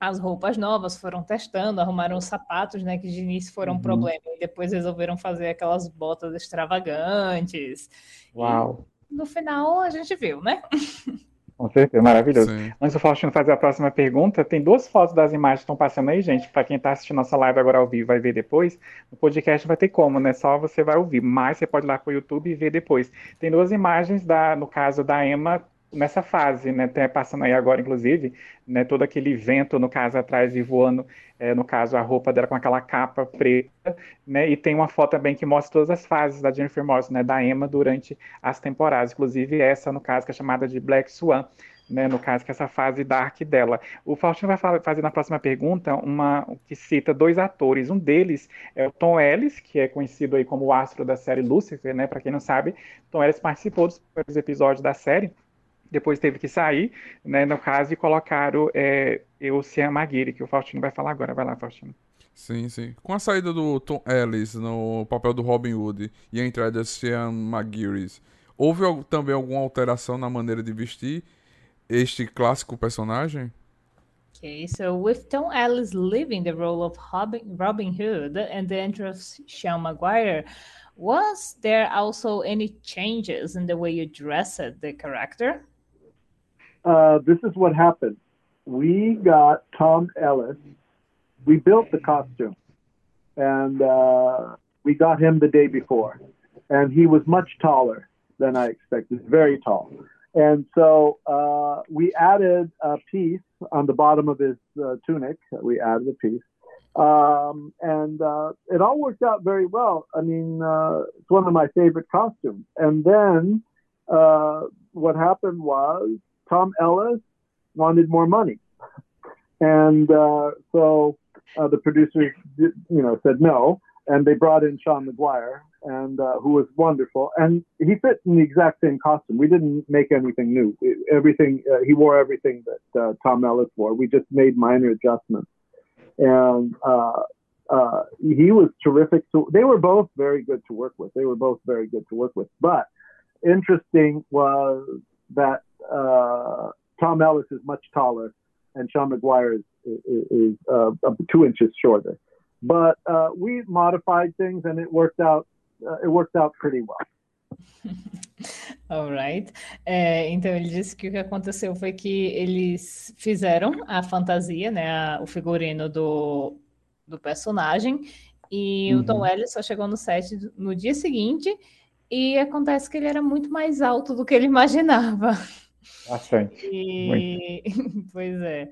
as roupas novas, foram testando, arrumaram os sapatos, né, que de início foram um uhum. problema, e depois resolveram fazer aquelas botas extravagantes. Uau! E no final a gente viu, né? <laughs> Com certeza, maravilhoso. Sim. Antes do Faustino fazer a próxima pergunta, tem duas fotos das imagens que estão passando aí, gente. Para quem está assistindo nossa live agora ao vivo vai ver depois. No podcast vai ter como, né? Só você vai ouvir. Mas você pode ir lá para o YouTube e ver depois. Tem duas imagens, da, no caso da Emma nessa fase, né, até passando aí agora, inclusive, né, todo aquele vento, no caso, atrás e voando, é, no caso, a roupa dela com aquela capa preta, né, e tem uma foto também que mostra todas as fases da Jennifer Morrison, né, da Emma durante as temporadas, inclusive essa, no caso, que é chamada de Black Swan, né, no caso, que é essa fase dark dela. O Faustino vai fazer na próxima pergunta uma que cita dois atores. Um deles é o Tom Ellis, que é conhecido aí como o astro da série Lucifer, né? Para quem não sabe, Tom Ellis participou dos primeiros episódios da série depois teve que sair, né, no caso, e colocaram é, o Cian Maguire, que o Faustino vai falar agora. Vai lá, Faustino. Sim, sim. Com a saída do Tom Ellis no papel do Robin Hood e a entrada de Cian Maguire, houve também alguma alteração na maneira de vestir este clássico personagem? Okay, so with Tom Ellis leaving the role of Robin, Robin Hood and the entrance of Sean Maguire, was there also any changes in the way you dressed the character? Uh, this is what happened. We got Tom Ellis. We built the costume, and uh, we got him the day before, and he was much taller than I expected, very tall. And so uh, we added a piece on the bottom of his uh, tunic. We added a piece, um, and uh, it all worked out very well. I mean, uh, it's one of my favorite costumes. And then uh, what happened was Tom Ellis wanted more money, <laughs> and uh, so uh, the producers, you know, said no, and they brought in Sean McGuire, and uh, who was wonderful, and he fit in the exact same costume. We didn't make anything new. everything uh, he wore everything that uh, Tom Ellis wore. We just made minor adjustments, and uh, uh, he was terrific. To, they were both very good to work with. They were both very good to work with. But interesting was that uh, Tom Ellis is much taller, and Sean McGuire is, is, is uh, two inches shorter. But uh, we modified things, and it worked out. Uh, it worked out pretty well. <laughs> Alright. É, então ele disse que o que aconteceu foi que eles fizeram a fantasia, né, a, o figurino do, do personagem, e uhum. o Tom. Ellis só chegou no set no dia seguinte, e acontece que ele era muito mais alto do que ele imaginava. <laughs> Bastante. E... <laughs> pois é.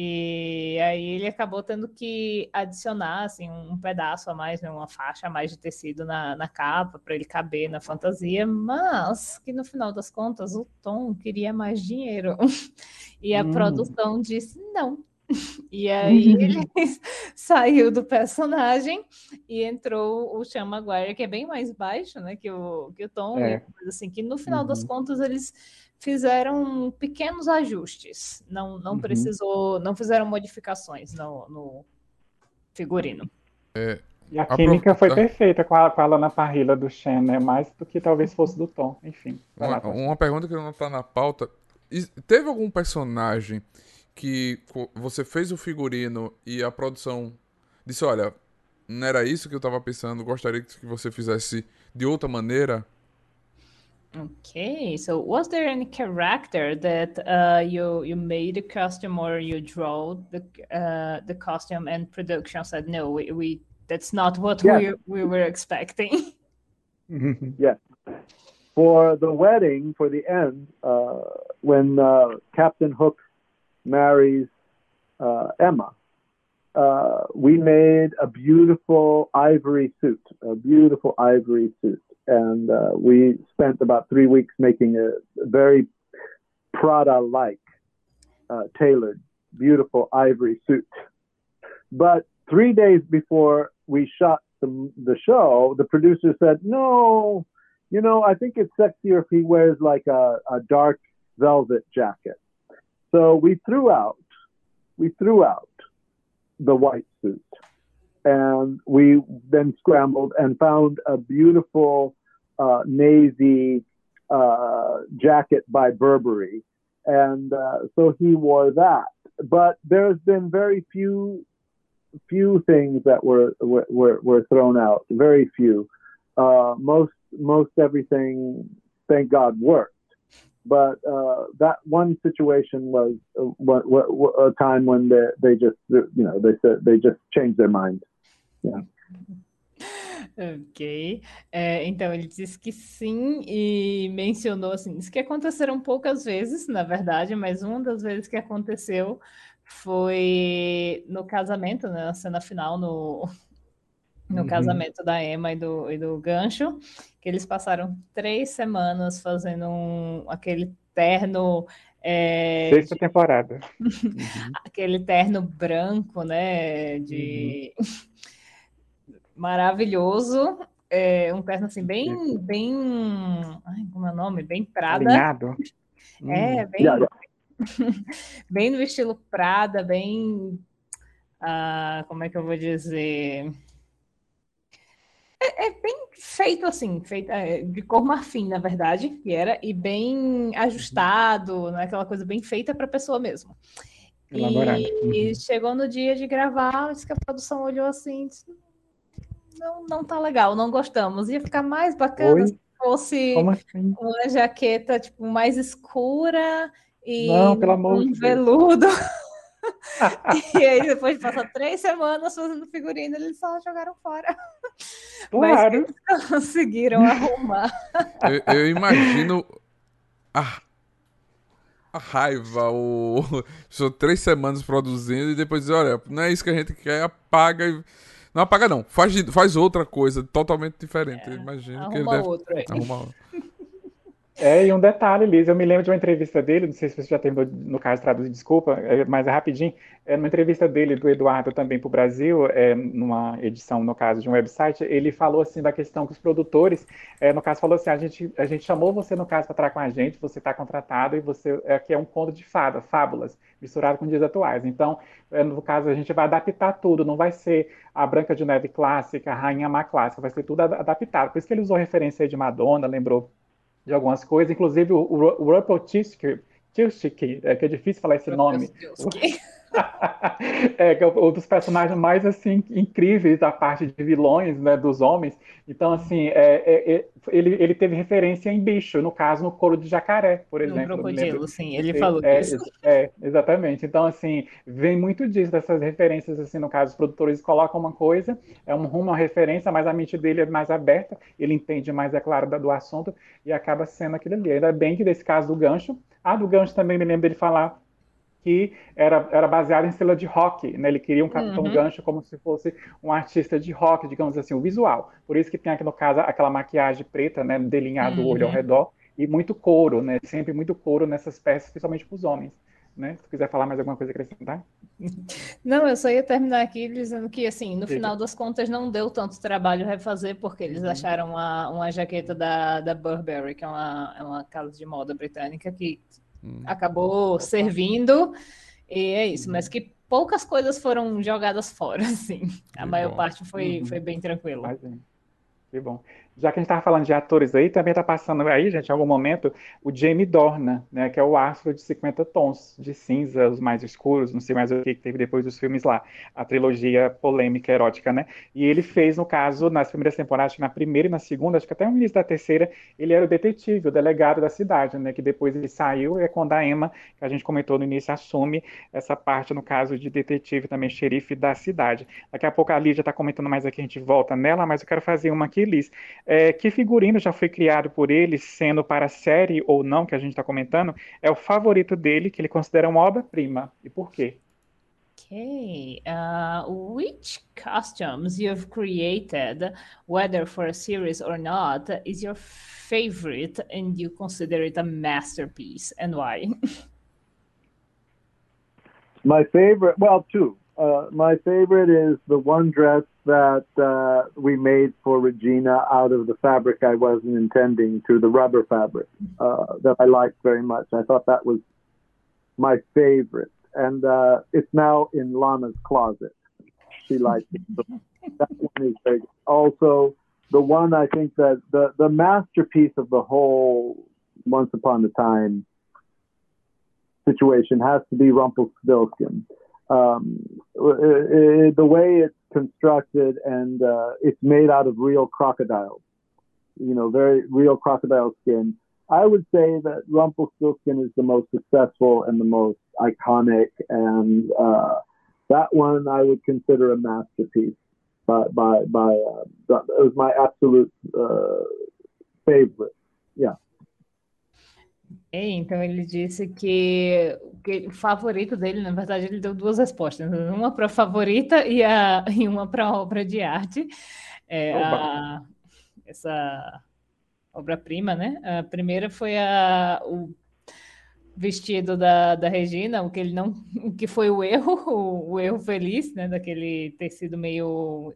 E aí ele acabou tendo que adicionar assim, um pedaço a mais, né, uma faixa a mais de tecido na, na capa para ele caber na fantasia, mas que no final das contas o Tom queria mais dinheiro. <laughs> E a hum. produção disse não. <laughs> E aí ele saiu do personagem e entrou o Sean Maguire, que é bem mais baixo, né, que o, que o Tom, é. assim, que no final uhum. das contas eles fizeram pequenos ajustes, não, não uhum. precisou, não fizeram modificações no, no figurino. É, e a, a química pro... foi perfeita com a, com a Lana Parrilla do Shen, né? Mais do que talvez fosse do Tom, enfim. Uma, uma pergunta que não está na pauta. Teve algum personagem que você fez o figurino e a produção disse, olha, não era isso que eu estava pensando, gostaria que você fizesse de outra maneira? Okay, so was there any character that uh, you you made a costume or you draw the uh, the costume and production said no, we, we that's not what yes. we we were expecting. <laughs> <laughs> yes, for the wedding, for the end, uh, when uh, Captain Hook marries uh, Emma. Uh, we made a beautiful ivory suit, a beautiful ivory suit, and uh, we spent about three weeks making a very Prada-like uh, tailored, beautiful ivory suit. But three days before we shot the, the show, the producer said, "No, you know, I think it's sexier if he wears like a, a dark velvet jacket." So we threw out, we threw out the white suit, and we then scrambled and found a beautiful uh, navy uh, jacket by Burberry, and uh, so he wore that. But there's been very few few things that were were, were thrown out. Very few. Uh, most most everything, thank God, worked. But uh, that one situation was uh, a time when they, they just you know they said they just changed their mind. Ok. É, então, ele disse que sim e mencionou assim, isso que aconteceram poucas vezes, na verdade, mas uma das vezes que aconteceu foi no casamento, né, na cena final, no, no uhum. casamento da Emma e do, e do Gancho, que eles passaram três semanas fazendo um, aquele terno. É, Sexta de... temporada. <laughs> Aquele terno branco, né? De. Uhum. <laughs> Maravilhoso. É, um terno assim, bem. bem ai, como é o nome? Bem Prada. Alinhado. É, hum. bem. <laughs> bem no estilo Prada, bem. Ah, como é que eu vou dizer? É, é, bem feito assim, feito, é, de cor marfim, na verdade, que era, e bem ajustado, né, aquela coisa bem feita para a pessoa mesmo. E, uhum. e, chegou no dia de gravar, disse que a produção olhou assim, disse, não, não tá legal, não gostamos. Ia ficar mais bacana Oi? se fosse assim? uma jaqueta tipo mais escura e não, pelo amor um veludo. <laughs> e aí, depois de passar três semanas fazendo figurino, eles só jogaram fora. <laughs> Claro. Mas conseguiram arrumar. Eu, eu imagino a, a raiva, o. São três semanas produzindo e depois olha, não é isso que a gente quer, apaga e. Não apaga, não. Faz, faz outra coisa totalmente diferente. É, Imagino que ele deve. Outro aí. Arruma outro. <laughs> É, e um detalhe, Liz, eu me lembro de uma entrevista dele, não sei se você já terminou, no caso, traduzir, desculpa, é, mas é rapidinho, é uma entrevista dele, do Eduardo, também para o Brasil, é, numa edição, no caso, de um website, ele falou, assim, da questão que os produtores, é, no caso, falou assim, a gente, a gente chamou você, no caso, para estar com a gente, você está contratado e você, é, é um conto de fada, fábulas, misturado com dias atuais. Então, é, no caso, a gente vai adaptar tudo, não vai ser a Branca de Neve clássica, a Rainha Má clássica, vai ser tudo adaptado. Por isso que ele usou referência de Madonna, lembrou de algumas coisas, inclusive o, o, o Rumpelstiltskin, é, que é difícil falar esse nome. <laughs> é, que é um dos personagens mais assim incríveis da parte de vilões, né, dos homens. Então, assim, é, é, é, ele, ele teve referência em bicho, no caso, no couro de jacaré, por exemplo. No crocodilo, sim, ele falou é, isso. É, exatamente. Então, assim, vem muito disso, dessas referências, assim, no caso, os produtores colocam uma coisa, é um rumo, uma referência, mas a mente dele é mais aberta, ele entende mais, é claro, do assunto, e acaba sendo aquilo ali. Ainda bem que, nesse caso do gancho, a do gancho também me lembro dele falar que era, era baseado em estrela de rock, né? Ele queria um Capitão uhum. Gancho como se fosse um artista de rock, digamos assim, o visual. Por isso que tem aqui no caso aquela maquiagem preta, né, delineado uhum. o olho ao redor e muito couro, né? Sempre muito couro nessas peças, principalmente para os homens. Né? Se tu quiser falar mais alguma coisa acrescentar. Não, eu só ia terminar aqui dizendo que, assim, no final das contas não deu tanto trabalho refazer, porque eles uhum. acharam uma, uma jaqueta da, da Burberry, que é uma, é uma casa de moda britânica, que Hum. Acabou servindo e é isso, mas que poucas coisas foram jogadas fora, <laughs> assim. A que maior bom. parte foi, uhum. foi bem tranquilo. Que bom já que a gente estava falando de atores aí, também está passando aí, gente, em algum momento, o Jamie Dornan, né, que é o astro de 50 tons de cinza, os mais escuros, não sei mais o que, que teve depois dos filmes lá, a trilogia polêmica erótica, né? E ele fez, no caso, nas primeiras temporadas, na primeira e na segunda, acho que até o início da terceira, ele era o detetive, o delegado da cidade, né? Que depois ele saiu, e é quando a Emma, que a gente comentou no início, assume essa parte, no caso, de detetive, também xerife da cidade. Daqui a pouco a Lídia está comentando mais aqui, a gente volta nela, mas eu quero fazer uma aqui, Liz é, que figurino já foi criado por ele, sendo para a série ou não, que a gente está comentando, é o favorito dele, que ele considera uma obra-prima, e por quê? Okay. Uh, which costumes you've created, whether for a series or not, is your favorite and you consider it a masterpiece, and why? <laughs> My favorite, well, two. Uh, my favorite is the one dress that uh, we made for Regina out of the fabric I wasn't intending to the rubber fabric uh, that I liked very much. I thought that was my favorite and uh, it's now in Lana's closet. She likes it. <laughs> That one is big. Also, the one I think that the the masterpiece of the whole Once Upon a Time situation has to be Rumpelstiltskin. Um, it, the way it's constructed and uh, it's made out of real crocodiles, you know, very real crocodile skin. I would say that Rumpelstiltskin is the most successful and the most iconic, and uh, that one I would consider a masterpiece. By by by, uh, it was my absolute uh, favorite. Yeah. Então ele disse que, que o favorito dele, na verdade, ele deu duas respostas, uma para a favorita e, a, <laughs> e uma para a obra de arte. É, a, essa obra-prima, né? A primeira foi a, o vestido da, da Regina, o que ele não, o que foi o erro, <laughs> o, o erro feliz, né? Daquele tecido meio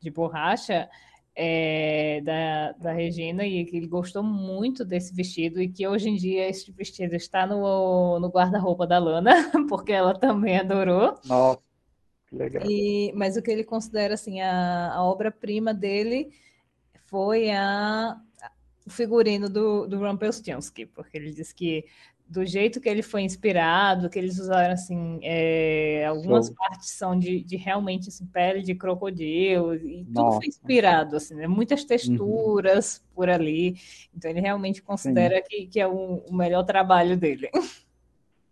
de borracha é, da, da Regina e que ele gostou muito desse vestido e que hoje em dia esse vestido está no, no guarda-roupa da Lana, <laughs> porque ela também adorou. Nossa, que legal. E, mas o que ele considera assim a, a obra-prima dele foi a o figurino do, do Rumpelstiltskin, porque ele diz que do jeito que ele foi inspirado, que eles usaram assim, é, algumas Show. partes são de, de, realmente assim, pele de crocodilo, e Nossa. tudo foi inspirado, assim, né? muitas texturas uhum. por ali. Então ele realmente considera que, que é o, o melhor trabalho dele. <laughs>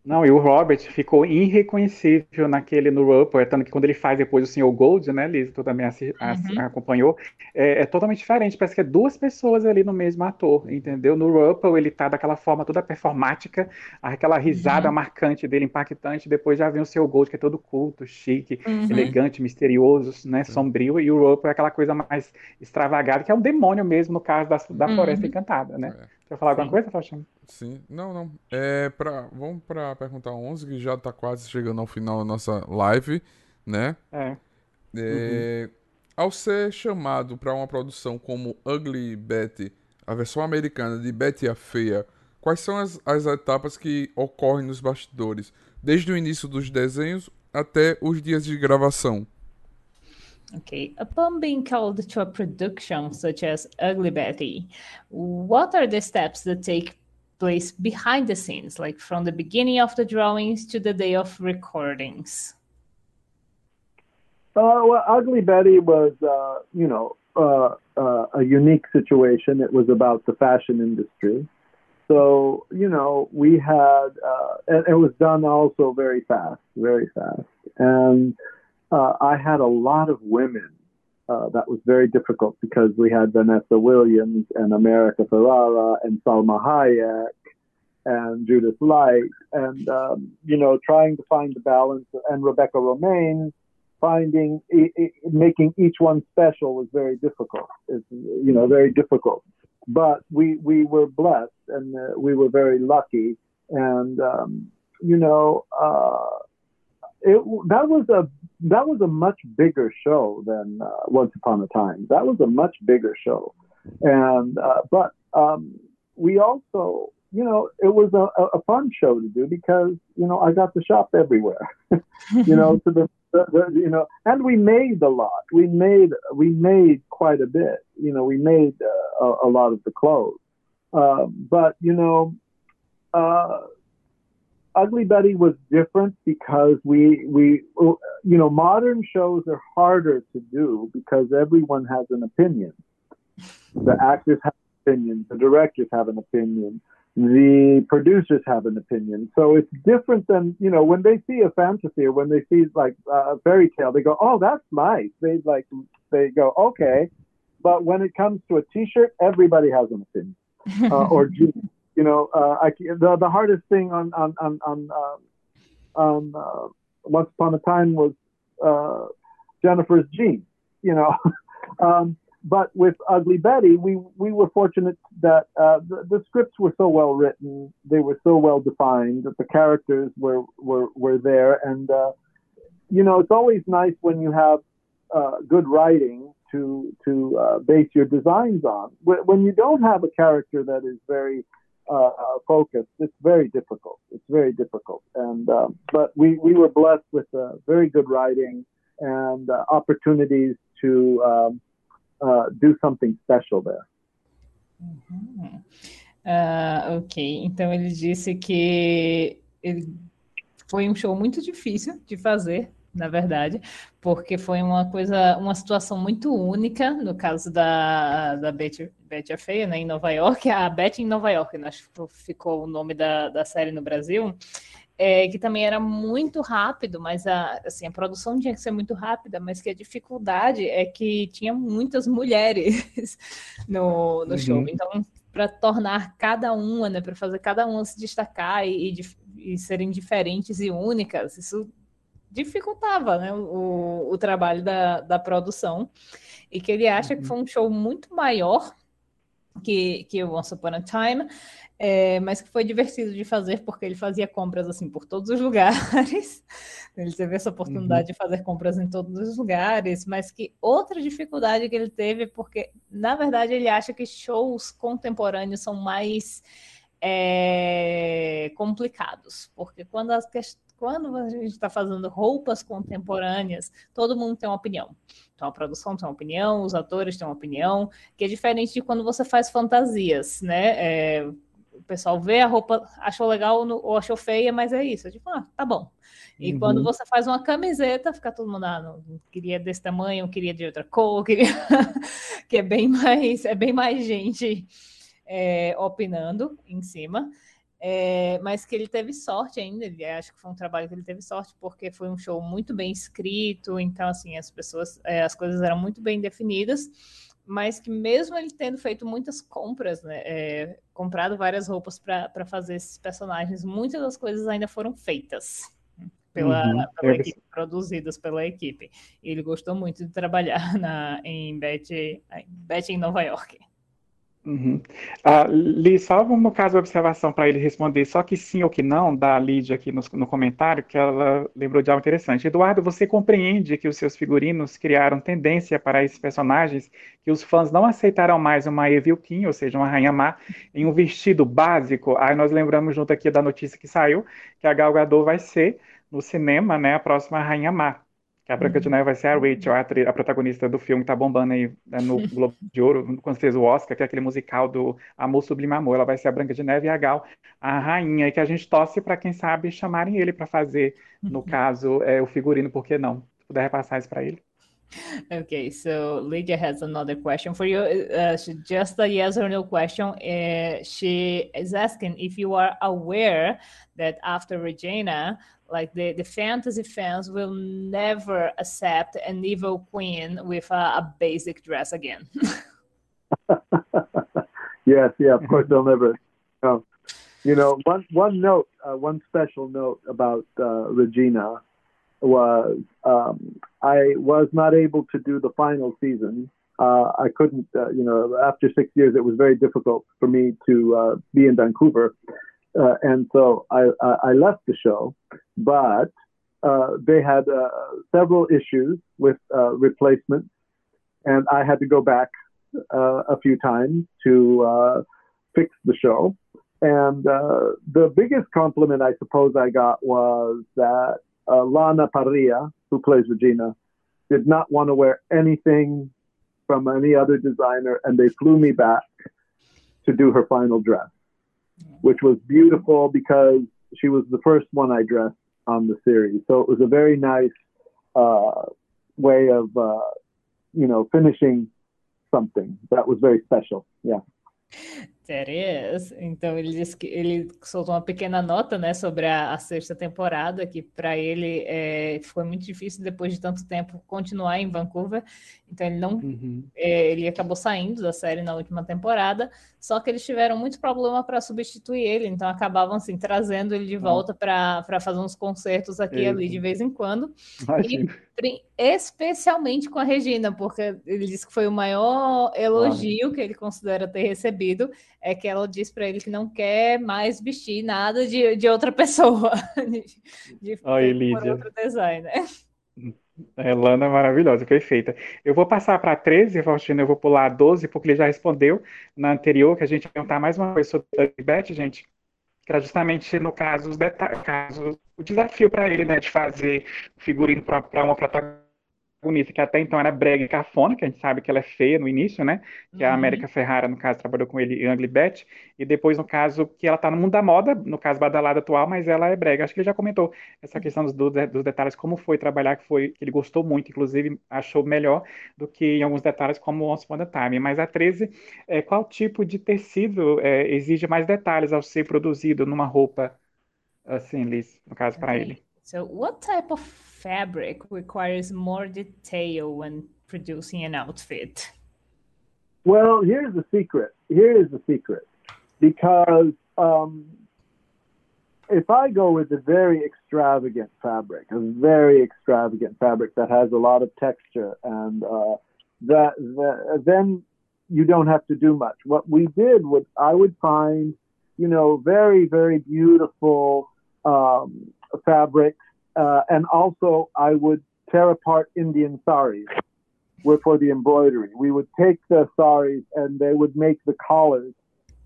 Não, e o Robert ficou irreconhecível naquele no Rupert, tanto que quando ele faz depois o Senhor Gold, né, Liz, tu também assi, uhum. acompanhou, é, é, totalmente diferente, parece que é duas pessoas ali no mesmo ator, entendeu? No Rupert ele tá daquela forma toda performática, aquela risada uhum. marcante dele, impactante, depois já vem o Senhor Gold, que é todo culto, chique, uhum. elegante, misterioso, né, sombrio, e o Rupert é aquela coisa mais extravagada, que é um demônio mesmo, no caso da, da uhum. Floresta Encantada, né? É. Quer falar Sim. alguma coisa, Faustino? Sim, não, não. É pra, vamos para a pergunta 11, que já está quase chegando ao final da nossa live, né? É. é uhum. Ao ser chamado para uma produção como Ugly Betty, a versão americana de Betty a Feia, quais são as, as etapas que ocorrem nos bastidores, desde o início dos desenhos até os dias de gravação? Okay, upon being called to a production such as Ugly Betty, what are the steps that take place behind the scenes, like from the beginning of the drawings to the day of recordings? Uh, well, Ugly Betty was, uh, you know, uh, uh, a unique situation. It was about the fashion industry. So, you know, we had, uh, and it was done also very fast, very fast. And uh, I had a lot of women. That was very difficult because we had Vanessa Williams and America Ferrara and Salma Hayek and Judith Light, and um, you know, trying to find the balance. And Rebecca Romaine, finding making each one special was very difficult. It's you know very difficult, but we we were blessed and uh, we were very lucky, and um, you know. Uh, it, that was a that was a much bigger show than uh, Once Upon a Time. That was a much bigger show, and uh, but um, we also you know, it was a, a fun show to do because, you know, I got to shop everywhere, <laughs> you know, to the, the, the, you know, and we made a lot. We made, we made quite a bit, you know, we made uh, a, a, lot of the clothes. Uh, but, you know, uh, Ugly Betty was different because we, we, you know, modern shows are harder to do because everyone has an opinion. The actors have opinions, the directors have an opinion the producers have an opinion. So it's different than, you know, when they see a fantasy or when they see like a fairy tale, they go, oh, that's nice. They like, they go, okay. but when it comes to a T-shirt, everybody has an opinion. <laughs> Uh, or jeans, you know, uh, I, the the hardest thing on on on on, uh, on uh, Once Upon a Time was uh, Jennifer's jeans. You know, <laughs> um, but with Ugly Betty, we we were fortunate that uh, the, the, scripts were so well written, they were so well defined that the characters were were were there, and uh, you know it's always nice when you have uh, good writing to to uh, base your designs on. When you don't have a character that is very uh, uh, focused, it's very difficult. It's very difficult, and um, but we we were blessed with very good writing and opportunities to um, uh, do something special there. Uhum. Uh, ok, então ele disse que ele foi um show muito difícil de fazer, na verdade, porque foi uma coisa, uma situação muito única, no caso da, da Betty, Betty a Feia, né, em Nova York, <laughs> a Betty em Nova York, né, acho que ficou o nome da, da série no Brasil, é, que também era muito rápido, mas a, assim, a produção tinha que ser muito rápida, mas que a dificuldade é que tinha muitas mulheres <laughs> no, no uhum. show. Então, para tornar cada uma, né, para fazer cada uma se destacar e, e, e, serem diferentes e únicas, isso dificultava né, o, o trabalho da, da produção. E que ele acha uhum. que foi um show muito maior que, que o Once Upon a Time, é, mas que foi divertido de fazer porque ele fazia compras assim por todos os <laughs> lugares. ele teve essa oportunidade uhum. de fazer compras em todos os lugares, mas que outra dificuldade que ele teve, porque na verdade ele acha que shows contemporâneos são mais é, complicados, porque quando as quando a gente está fazendo roupas contemporâneas, todo mundo tem uma opinião. Então, a produção tem uma opinião, os atores têm uma opinião, que é diferente de quando você faz fantasias, né? É, o pessoal vê a roupa, achou legal ou achou feia, mas é isso. É tipo, ah, tá bom. E uhum. quando você faz uma camiseta, fica todo mundo, ah, não, queria desse tamanho, queria de outra cor, <laughs> queria... que é bem mais, é bem mais gente é, opinando em cima. É, mas que ele teve sorte ainda, ele, acho que foi um trabalho que ele teve sorte, porque foi um show muito bem escrito, então, assim, as pessoas, é, as coisas eram muito bem definidas, mas que mesmo ele tendo feito muitas compras, né, é, comprado várias roupas para fazer esses personagens, muitas das coisas ainda foram feitas pela, uhum. pela equipe, produzidas pela equipe. E ele gostou muito de trabalhar <laughs> na, em Betty, Betty em Nova York. Uhum. Uh, Li, só no caso de observação para ele responder só que sim ou que não, da Lídia aqui no, no, comentário, que ela lembrou de algo interessante. Eduardo, você compreende que os seus figurinos criaram tendência para esses personagens que os fãs não aceitaram mais uma Evil King, ou seja, uma Rainha Má, em um vestido básico? Aí nós lembramos junto aqui da notícia que saiu, que a Gal Gadot vai ser no cinema, né, a próxima Rainha Má. Que a Branca de Neve vai ser a Rachel, a, a protagonista do filme que tá bombando aí né, no <laughs> Globo de Ouro, quando fez o Oscar, que é aquele musical do Amor Sublime Amor. Ela vai ser a Branca de Neve e a Gal, a rainha, e que a gente torce para quem sabe chamarem ele para fazer, no uhum. caso, é, o figurino, por que não? Se puder repassar isso para ele. Okay, so Lydia has another question for you. Uh, just a yes or no question. Uh, she is asking if you are aware that after Regina, like the, the fantasy fans will never accept an evil queen with a, a basic dress again. <laughs> yes, yeah, of course they'll never. Um, you know, one one note, uh, one special note about uh, Regina was um, I was not able to do the final season. Uh, I couldn't, uh, you know, after six years, it was very difficult for me to uh, be in Vancouver. Uh, and so I, I, left the show, but uh, they had uh, several issues with replacements, and I had to go back a few times to fix the show. And the biggest compliment I suppose I got was that Lana Parrilla, who plays Regina, did not want to wear anything from any other designer, and they flew me back to do her final dress which was beautiful because she was the first one I dressed on the series. So it was a very nice uh, way of, uh, you know, finishing something that was very special. Yeah. Is. Então ele disse que ele soltou uma pequena nota, né, sobre a, a sexta temporada, que para ele é, foi muito difícil depois de tanto tempo continuar em Vancouver. Então ele não, uhum. é, ele acabou saindo da série na última temporada. Só que eles tiveram muito problema para substituir ele, então acabavam assim trazendo ele de volta para fazer uns concertos aqui e ali de vez em quando. E, especialmente com a Regina, porque ele disse que foi o maior elogio que ele considera ter recebido, é que ela disse para ele que não quer mais vestir nada de, de outra pessoa, <laughs> de, de Oi, outro designer. É, Lana é maravilhosa, perfeita. Eu vou passar para 13, Faustino, eu vou pular 12, porque ele já respondeu na anterior, que a gente ia perguntar mais uma coisa sobre a Beth, gente, que era justamente no caso, os casos, o desafio para ele, né, de fazer figurino para uma protagonista bonita, que até então era brega e cafona, que a gente sabe que ela é feia no início, né? Que uhum. a América Ferrara, no caso, trabalhou com ele em Ugly Betty, e depois, no caso, que ela tá no mundo da moda, no caso, badalada atual, mas ela é brega. Acho que ele já comentou essa questão dos, dos detalhes, como foi trabalhar, que foi que ele gostou muito, inclusive achou melhor do que em alguns detalhes, como Once Upon a Time. Mas a 13, é, qual tipo de tecido é, exige mais detalhes ao ser produzido numa roupa, assim, Liz, no caso, para ele? So, what type of fabric requires more detail when producing an outfit? Well, here's the secret. Here is the secret. Because um, if I go with a very extravagant fabric, a very extravagant fabric that has a lot of texture, and uh, that, that then you don't have to do much. What we did was I would find, you know, very very beautiful um, fabrics uh, and also, I would tear apart Indian saris for the embroidery. We would take the saris and they would make the collars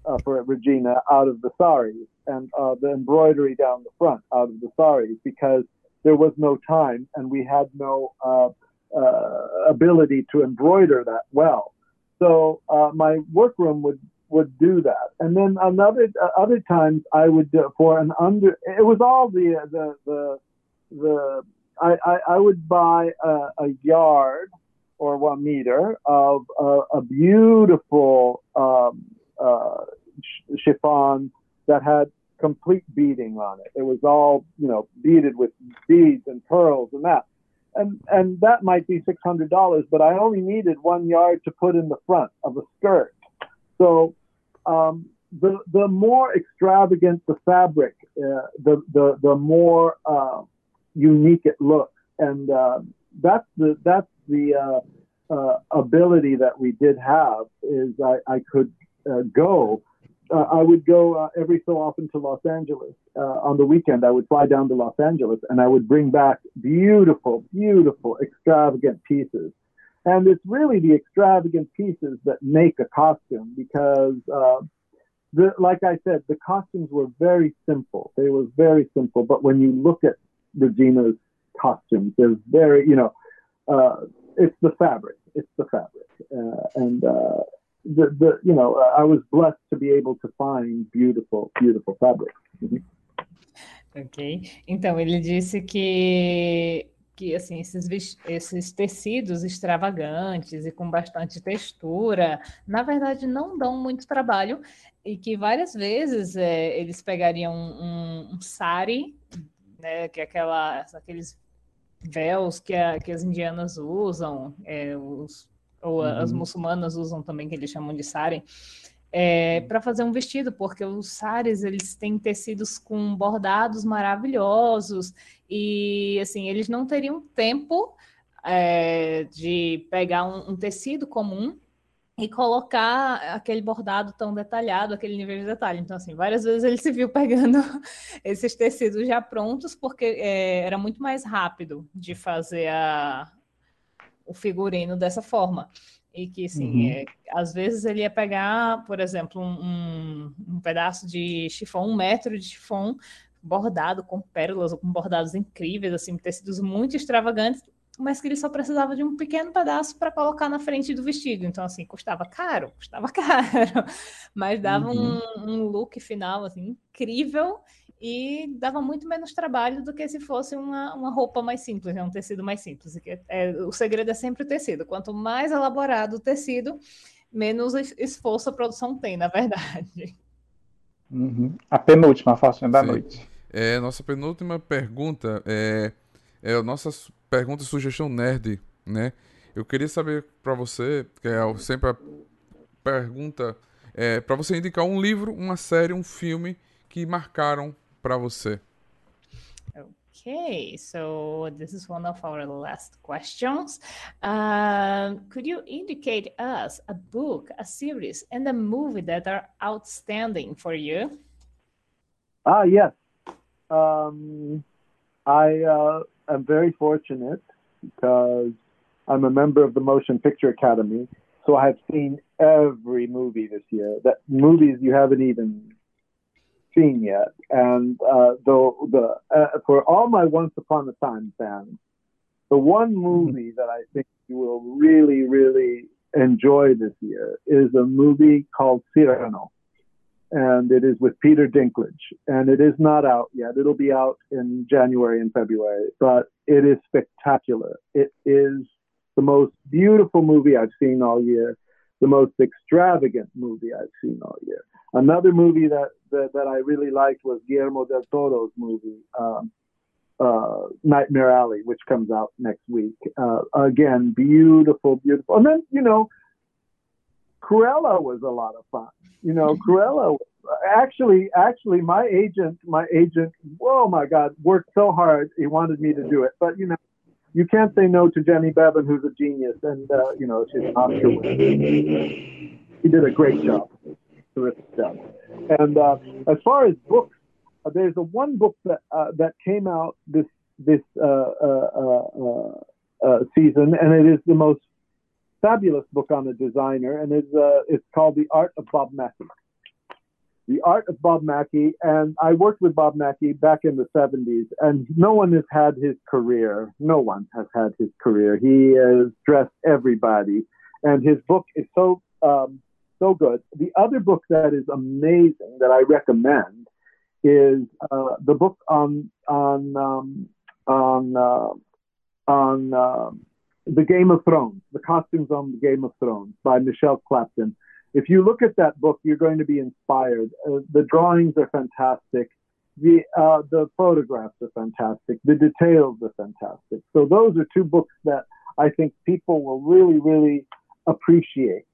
uh, for Regina out of the saris and uh, the embroidery down the front out of the saris because there was no time and we had no uh, uh, ability to embroider that well. So uh, my workroom would would do that, and then another other times I would for an under. It was all the the the the I, I, I would buy a, a, yard or one meter of a beautiful um, uh, chiffon that had complete beading on it. It was all you know beaded with beads and pearls and that. And, and that might be six hundred dollars, but I only needed one yard to put in the front of a skirt. So um, the the more extravagant the fabric, uh, the the the more uh, unique it looks. And uh, that's the that's the uh, uh, ability that we did have is I, I could uh, go. Uh, I would go uh, every so often to Los Angeles on the weekend. I would fly down to Los Angeles and I would bring back beautiful, beautiful, extravagant pieces. And it's really the extravagant pieces that make a costume because the, like I said, the costumes were very simple. They were very simple. But when you look at Regina's costumes. They're very, you know, uh, it's the fabric. It's the fabric, uh, and uh, the the you know I was blessed to be able to find beautiful, beautiful fabric. Mm-hmm. Ok, então ele disse que que assim esses, esses tecidos extravagantes e com bastante textura, na verdade não dão muito trabalho e que várias vezes é, eles pegariam um, um sari né? Que é aquela, aqueles véus que, a, que as indianas usam, é, os, ou uhum. as muçulmanas usam também, que eles chamam de sari, é, para fazer um vestido, porque os sares eles têm tecidos com bordados maravilhosos e assim eles não teriam tempo é, de pegar um, um tecido comum e colocar aquele bordado tão detalhado, aquele nível de detalhe. Então, assim, várias vezes ele se viu <laughs> pegando esses tecidos já prontos, porque é, era muito mais rápido de fazer a, o figurino dessa forma. E que, assim, uhum. é, às vezes ele ia pegar, por exemplo, um, um pedaço de chifão, um metro de chifão, bordado com pérolas ou com bordados incríveis, assim, tecidos muito extravagantes, mas que ele só precisava de um pequeno pedaço para colocar na frente do vestido. Então, assim, custava caro, custava <laughs> caro, mas dava uhum. um, um, look final assim, incrível e dava muito menos trabalho do que se fosse uma, uma roupa mais simples, né? um tecido mais simples. É, é, o segredo é sempre o tecido. Quanto mais elaborado o tecido, menos esforço a produção tem, na verdade. Uhum. A penúltima, Faustina da Sim. noite. É, nossa penúltima pergunta é, é a nossa pergunta sugestão nerd, né? Eu queria saber para você, que é sempre a pergunta, é, para você indicar um livro, uma série, um filme que marcaram para você. Okay, so this is one of our last questions. Uh, could you indicate us a book, a series, and a movie that are outstanding for you? Ah, yes. Um, I uh, am very fortunate because I'm a member of the Motion Picture Academy, so I have seen every movie this year. That movies you haven't even seen yet. And uh, the the uh, for all my Once Upon a Time fans, the one mm-hmm. movie that I think you will really really enjoy this year is a movie called Cyrano. And it is with Peter Dinklage. And it is not out yet. It'll be out in January and February, but it is spectacular. It is the most beautiful movie I've seen all year, the most extravagant movie I've seen all year. Another movie that, that, that I really liked was Guillermo del Toro's movie, um, uh, Nightmare Alley, which comes out next week. Uh, again, beautiful, beautiful. And then, you know, Cruella was a lot of fun. You know, Cruella actually, actually, my agent, my agent, oh my God, worked so hard. He wanted me to do it, but you know, you can't say no to Jenny Bevan, who's a genius, and uh, you know, she's an Oscar winner. He did a great job terrific stuff. And uh, as far as books, uh, there's a one book that uh, that came out this this uh, uh, season, and it is the most fabulous book on a designer, and it's it's called The Art of Bob Mackie. The Art of Bob Mackie, and I worked with Bob Mackie back in the 70s, and no one has had his career. No one has had his career. He has dressed everybody, and his book is so um, so good. The other book that is amazing that I recommend is uh, the book on on um, on uh, on uh, the Game of Thrones, the costumes on the Game of Thrones by Michelle Clapton. If you look at that book, you're going to be inspired. Uh, the drawings are fantastic. The uh, the photographs are fantastic. The details are fantastic. So those are two books that I think people will really really appreciate.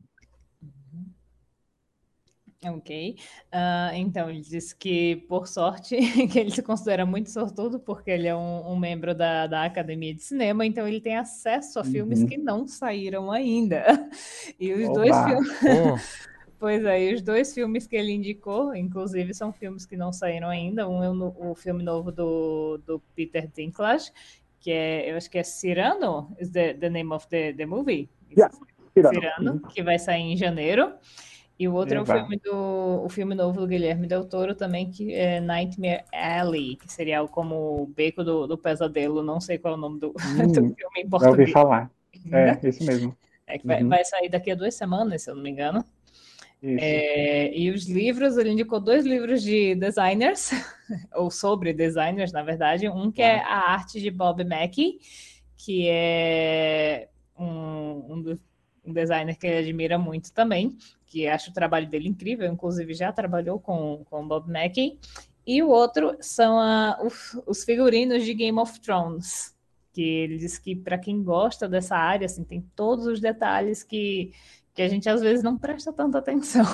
Ok. Uh, então, ele disse que, por sorte, <laughs> que ele se considera muito sortudo, porque ele é um, um membro da, da Academia de Cinema, então ele tem acesso a uhum. filmes que não saíram ainda. <laughs> E os dois filmes. Oh. <laughs> Pois é, os dois filmes que ele indicou, inclusive, são filmes que não saíram ainda. Um é o, o filme novo do, do Peter Dinklage, que é, eu acho que é Cyrano, is the, the name of the, the movie? Yeah, Cyrano, Cyrano que vai sair em janeiro. E o outro é, é o filme, do, o filme novo do Guilherme Del Toro também, que é Nightmare Alley, que seria como o Beco do, do Pesadelo, não sei qual é o nome do, <laughs> hum, do filme em português. Já ouvi falar. É, isso mesmo. <laughs> É que vai, uhum. vai, sair daqui a duas semanas, se eu não me engano. É, e os livros, ele indicou dois livros de designers, <laughs> ou sobre designers, na verdade. Um que é a arte de Bob Mackie, que é um, um, um designer que ele admira muito também que acho o trabalho dele incrível, inclusive já trabalhou com, com Bob Mackie. E o outro são a, os, os figurinos de Game of Thrones, que ele diz que para quem gosta dessa área, assim, tem todos os detalhes que, que a gente às vezes não presta tanta atenção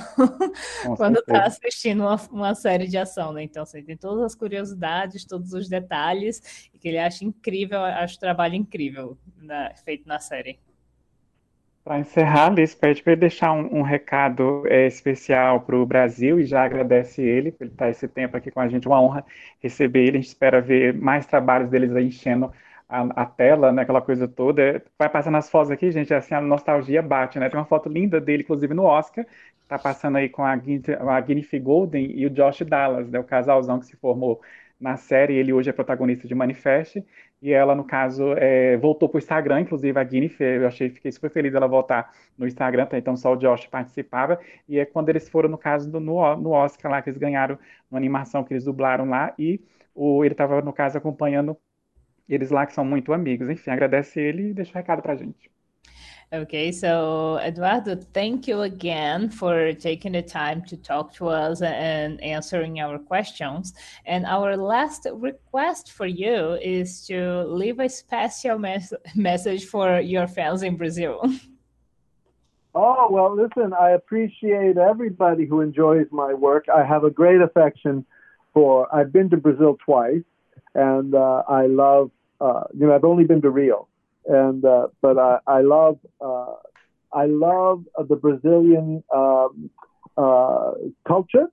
<laughs> quando está assistindo uma, uma, série de ação, né? Então, assim, tem todas as curiosidades, todos os detalhes, e que ele acha incrível, acho o trabalho incrível na, feito na série. Para encerrar, Liz, para ele deixar um, um recado é, especial para o Brasil e já agradece ele por estar esse tempo aqui com a gente. Uma honra receber ele. A gente espera ver mais trabalhos deles enchendo a, a, tela, né, aquela coisa toda. Vai passando as fotos aqui, gente, assim, a nostalgia bate, né? Tem uma foto linda dele, inclusive, no Oscar, tá passando aí com a, a Golden e o Josh Dallas, né, o casalzão que se formou na série. Ele hoje é protagonista de Manifest. E ela, no caso, é, voltou para o Instagram, inclusive a Guinea, eu achei, fiquei super feliz dela voltar no Instagram, tá? então só o Josh participava. E é quando eles foram, no caso, do, no, no Oscar lá, que eles ganharam uma animação que eles dublaram lá. E o, ele estava, no caso, acompanhando eles lá, que são muito amigos. Enfim, agradece ele e deixa um recado para a gente. Okay, so Eduardo, thank you again for taking the time to talk to us and answering our questions. And our last request for you is to leave a special mes message for your fans in Brazil. Oh, well, listen, I appreciate everybody who enjoys my work. I have a great affection for, I've been to Brazil twice, and uh, I love, uh, you know, I've only been to Rio and uh, but I, I love uh, I love the Brazilian um, uh, culture.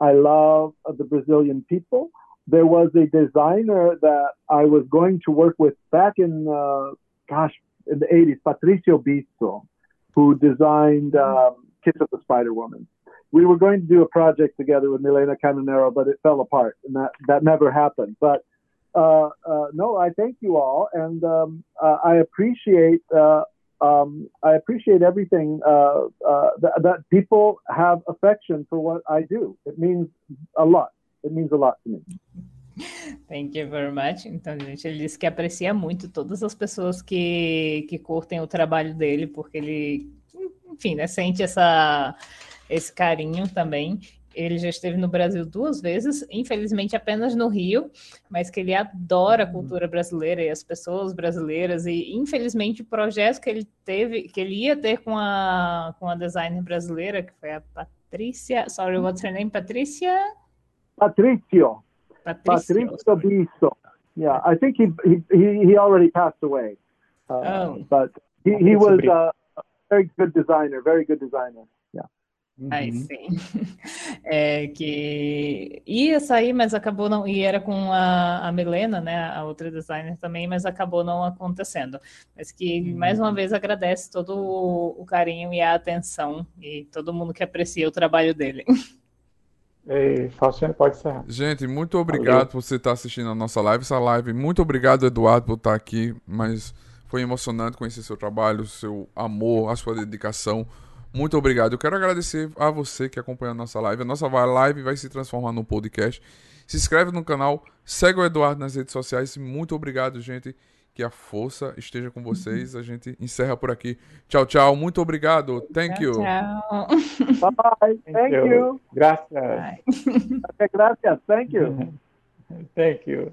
I love the Brazilian people. There was a designer that I was going to work with back in uh, gosh in the 80s, Patricio Bisto, who designed um, Kiss of the Spider Woman. We were going to do a project together with Milena Canonero, but it fell apart, and that that never happened. But uh, uh, no, I thank you all, and um, uh, I appreciate um, I appreciate everything that, that people have affection for what I do. It means a lot. It means a lot to me. Thank you very much. Então, gente, ele disse que aprecia muito todas as pessoas que, que curtem o trabalho dele, porque ele, enfim, né, sente essa, esse carinho também. Ele já esteve no Brasil duas vezes, infelizmente apenas no Rio, mas que ele adora a uhum. cultura brasileira e as pessoas brasileiras e infelizmente o projeto que ele teve, que ele ia ter com a com a designer brasileira, que foi a Patrícia, sorry, what's her name? Patrícia? Patrício. Patrício Bisso. Yeah, I think he he he already passed away. Uh, oh. But he, he was a very good designer, very good designer. Uhum. Aí sim. <laughs> É, que ia sair, mas acabou não. E era com a, a Milena, né? A outra designer também, mas acabou não acontecendo. Mas que uhum. mais uma vez agradece todo o, o, carinho e a atenção e todo mundo que aprecia o trabalho dele. <laughs> Ei, Faustino, pode ser. Gente, muito obrigado Valeu. por você estar assistindo a nossa live. Essa live, muito obrigado, Eduardo, por estar aqui. Mas foi emocionante conhecer seu trabalho, seu amor, a sua dedicação. Muito obrigado. Eu quero agradecer a você que acompanhou a nossa live. A nossa live vai se transformar num podcast. Se inscreve no canal, segue o Eduardo nas redes sociais. Muito obrigado, gente. Que a força esteja com vocês. A gente encerra por aqui. Tchau, tchau. Muito obrigado. Thank you. Tchau. Bye. Thank you. Gracias. Gracias. Thank you. <laughs> Thank you.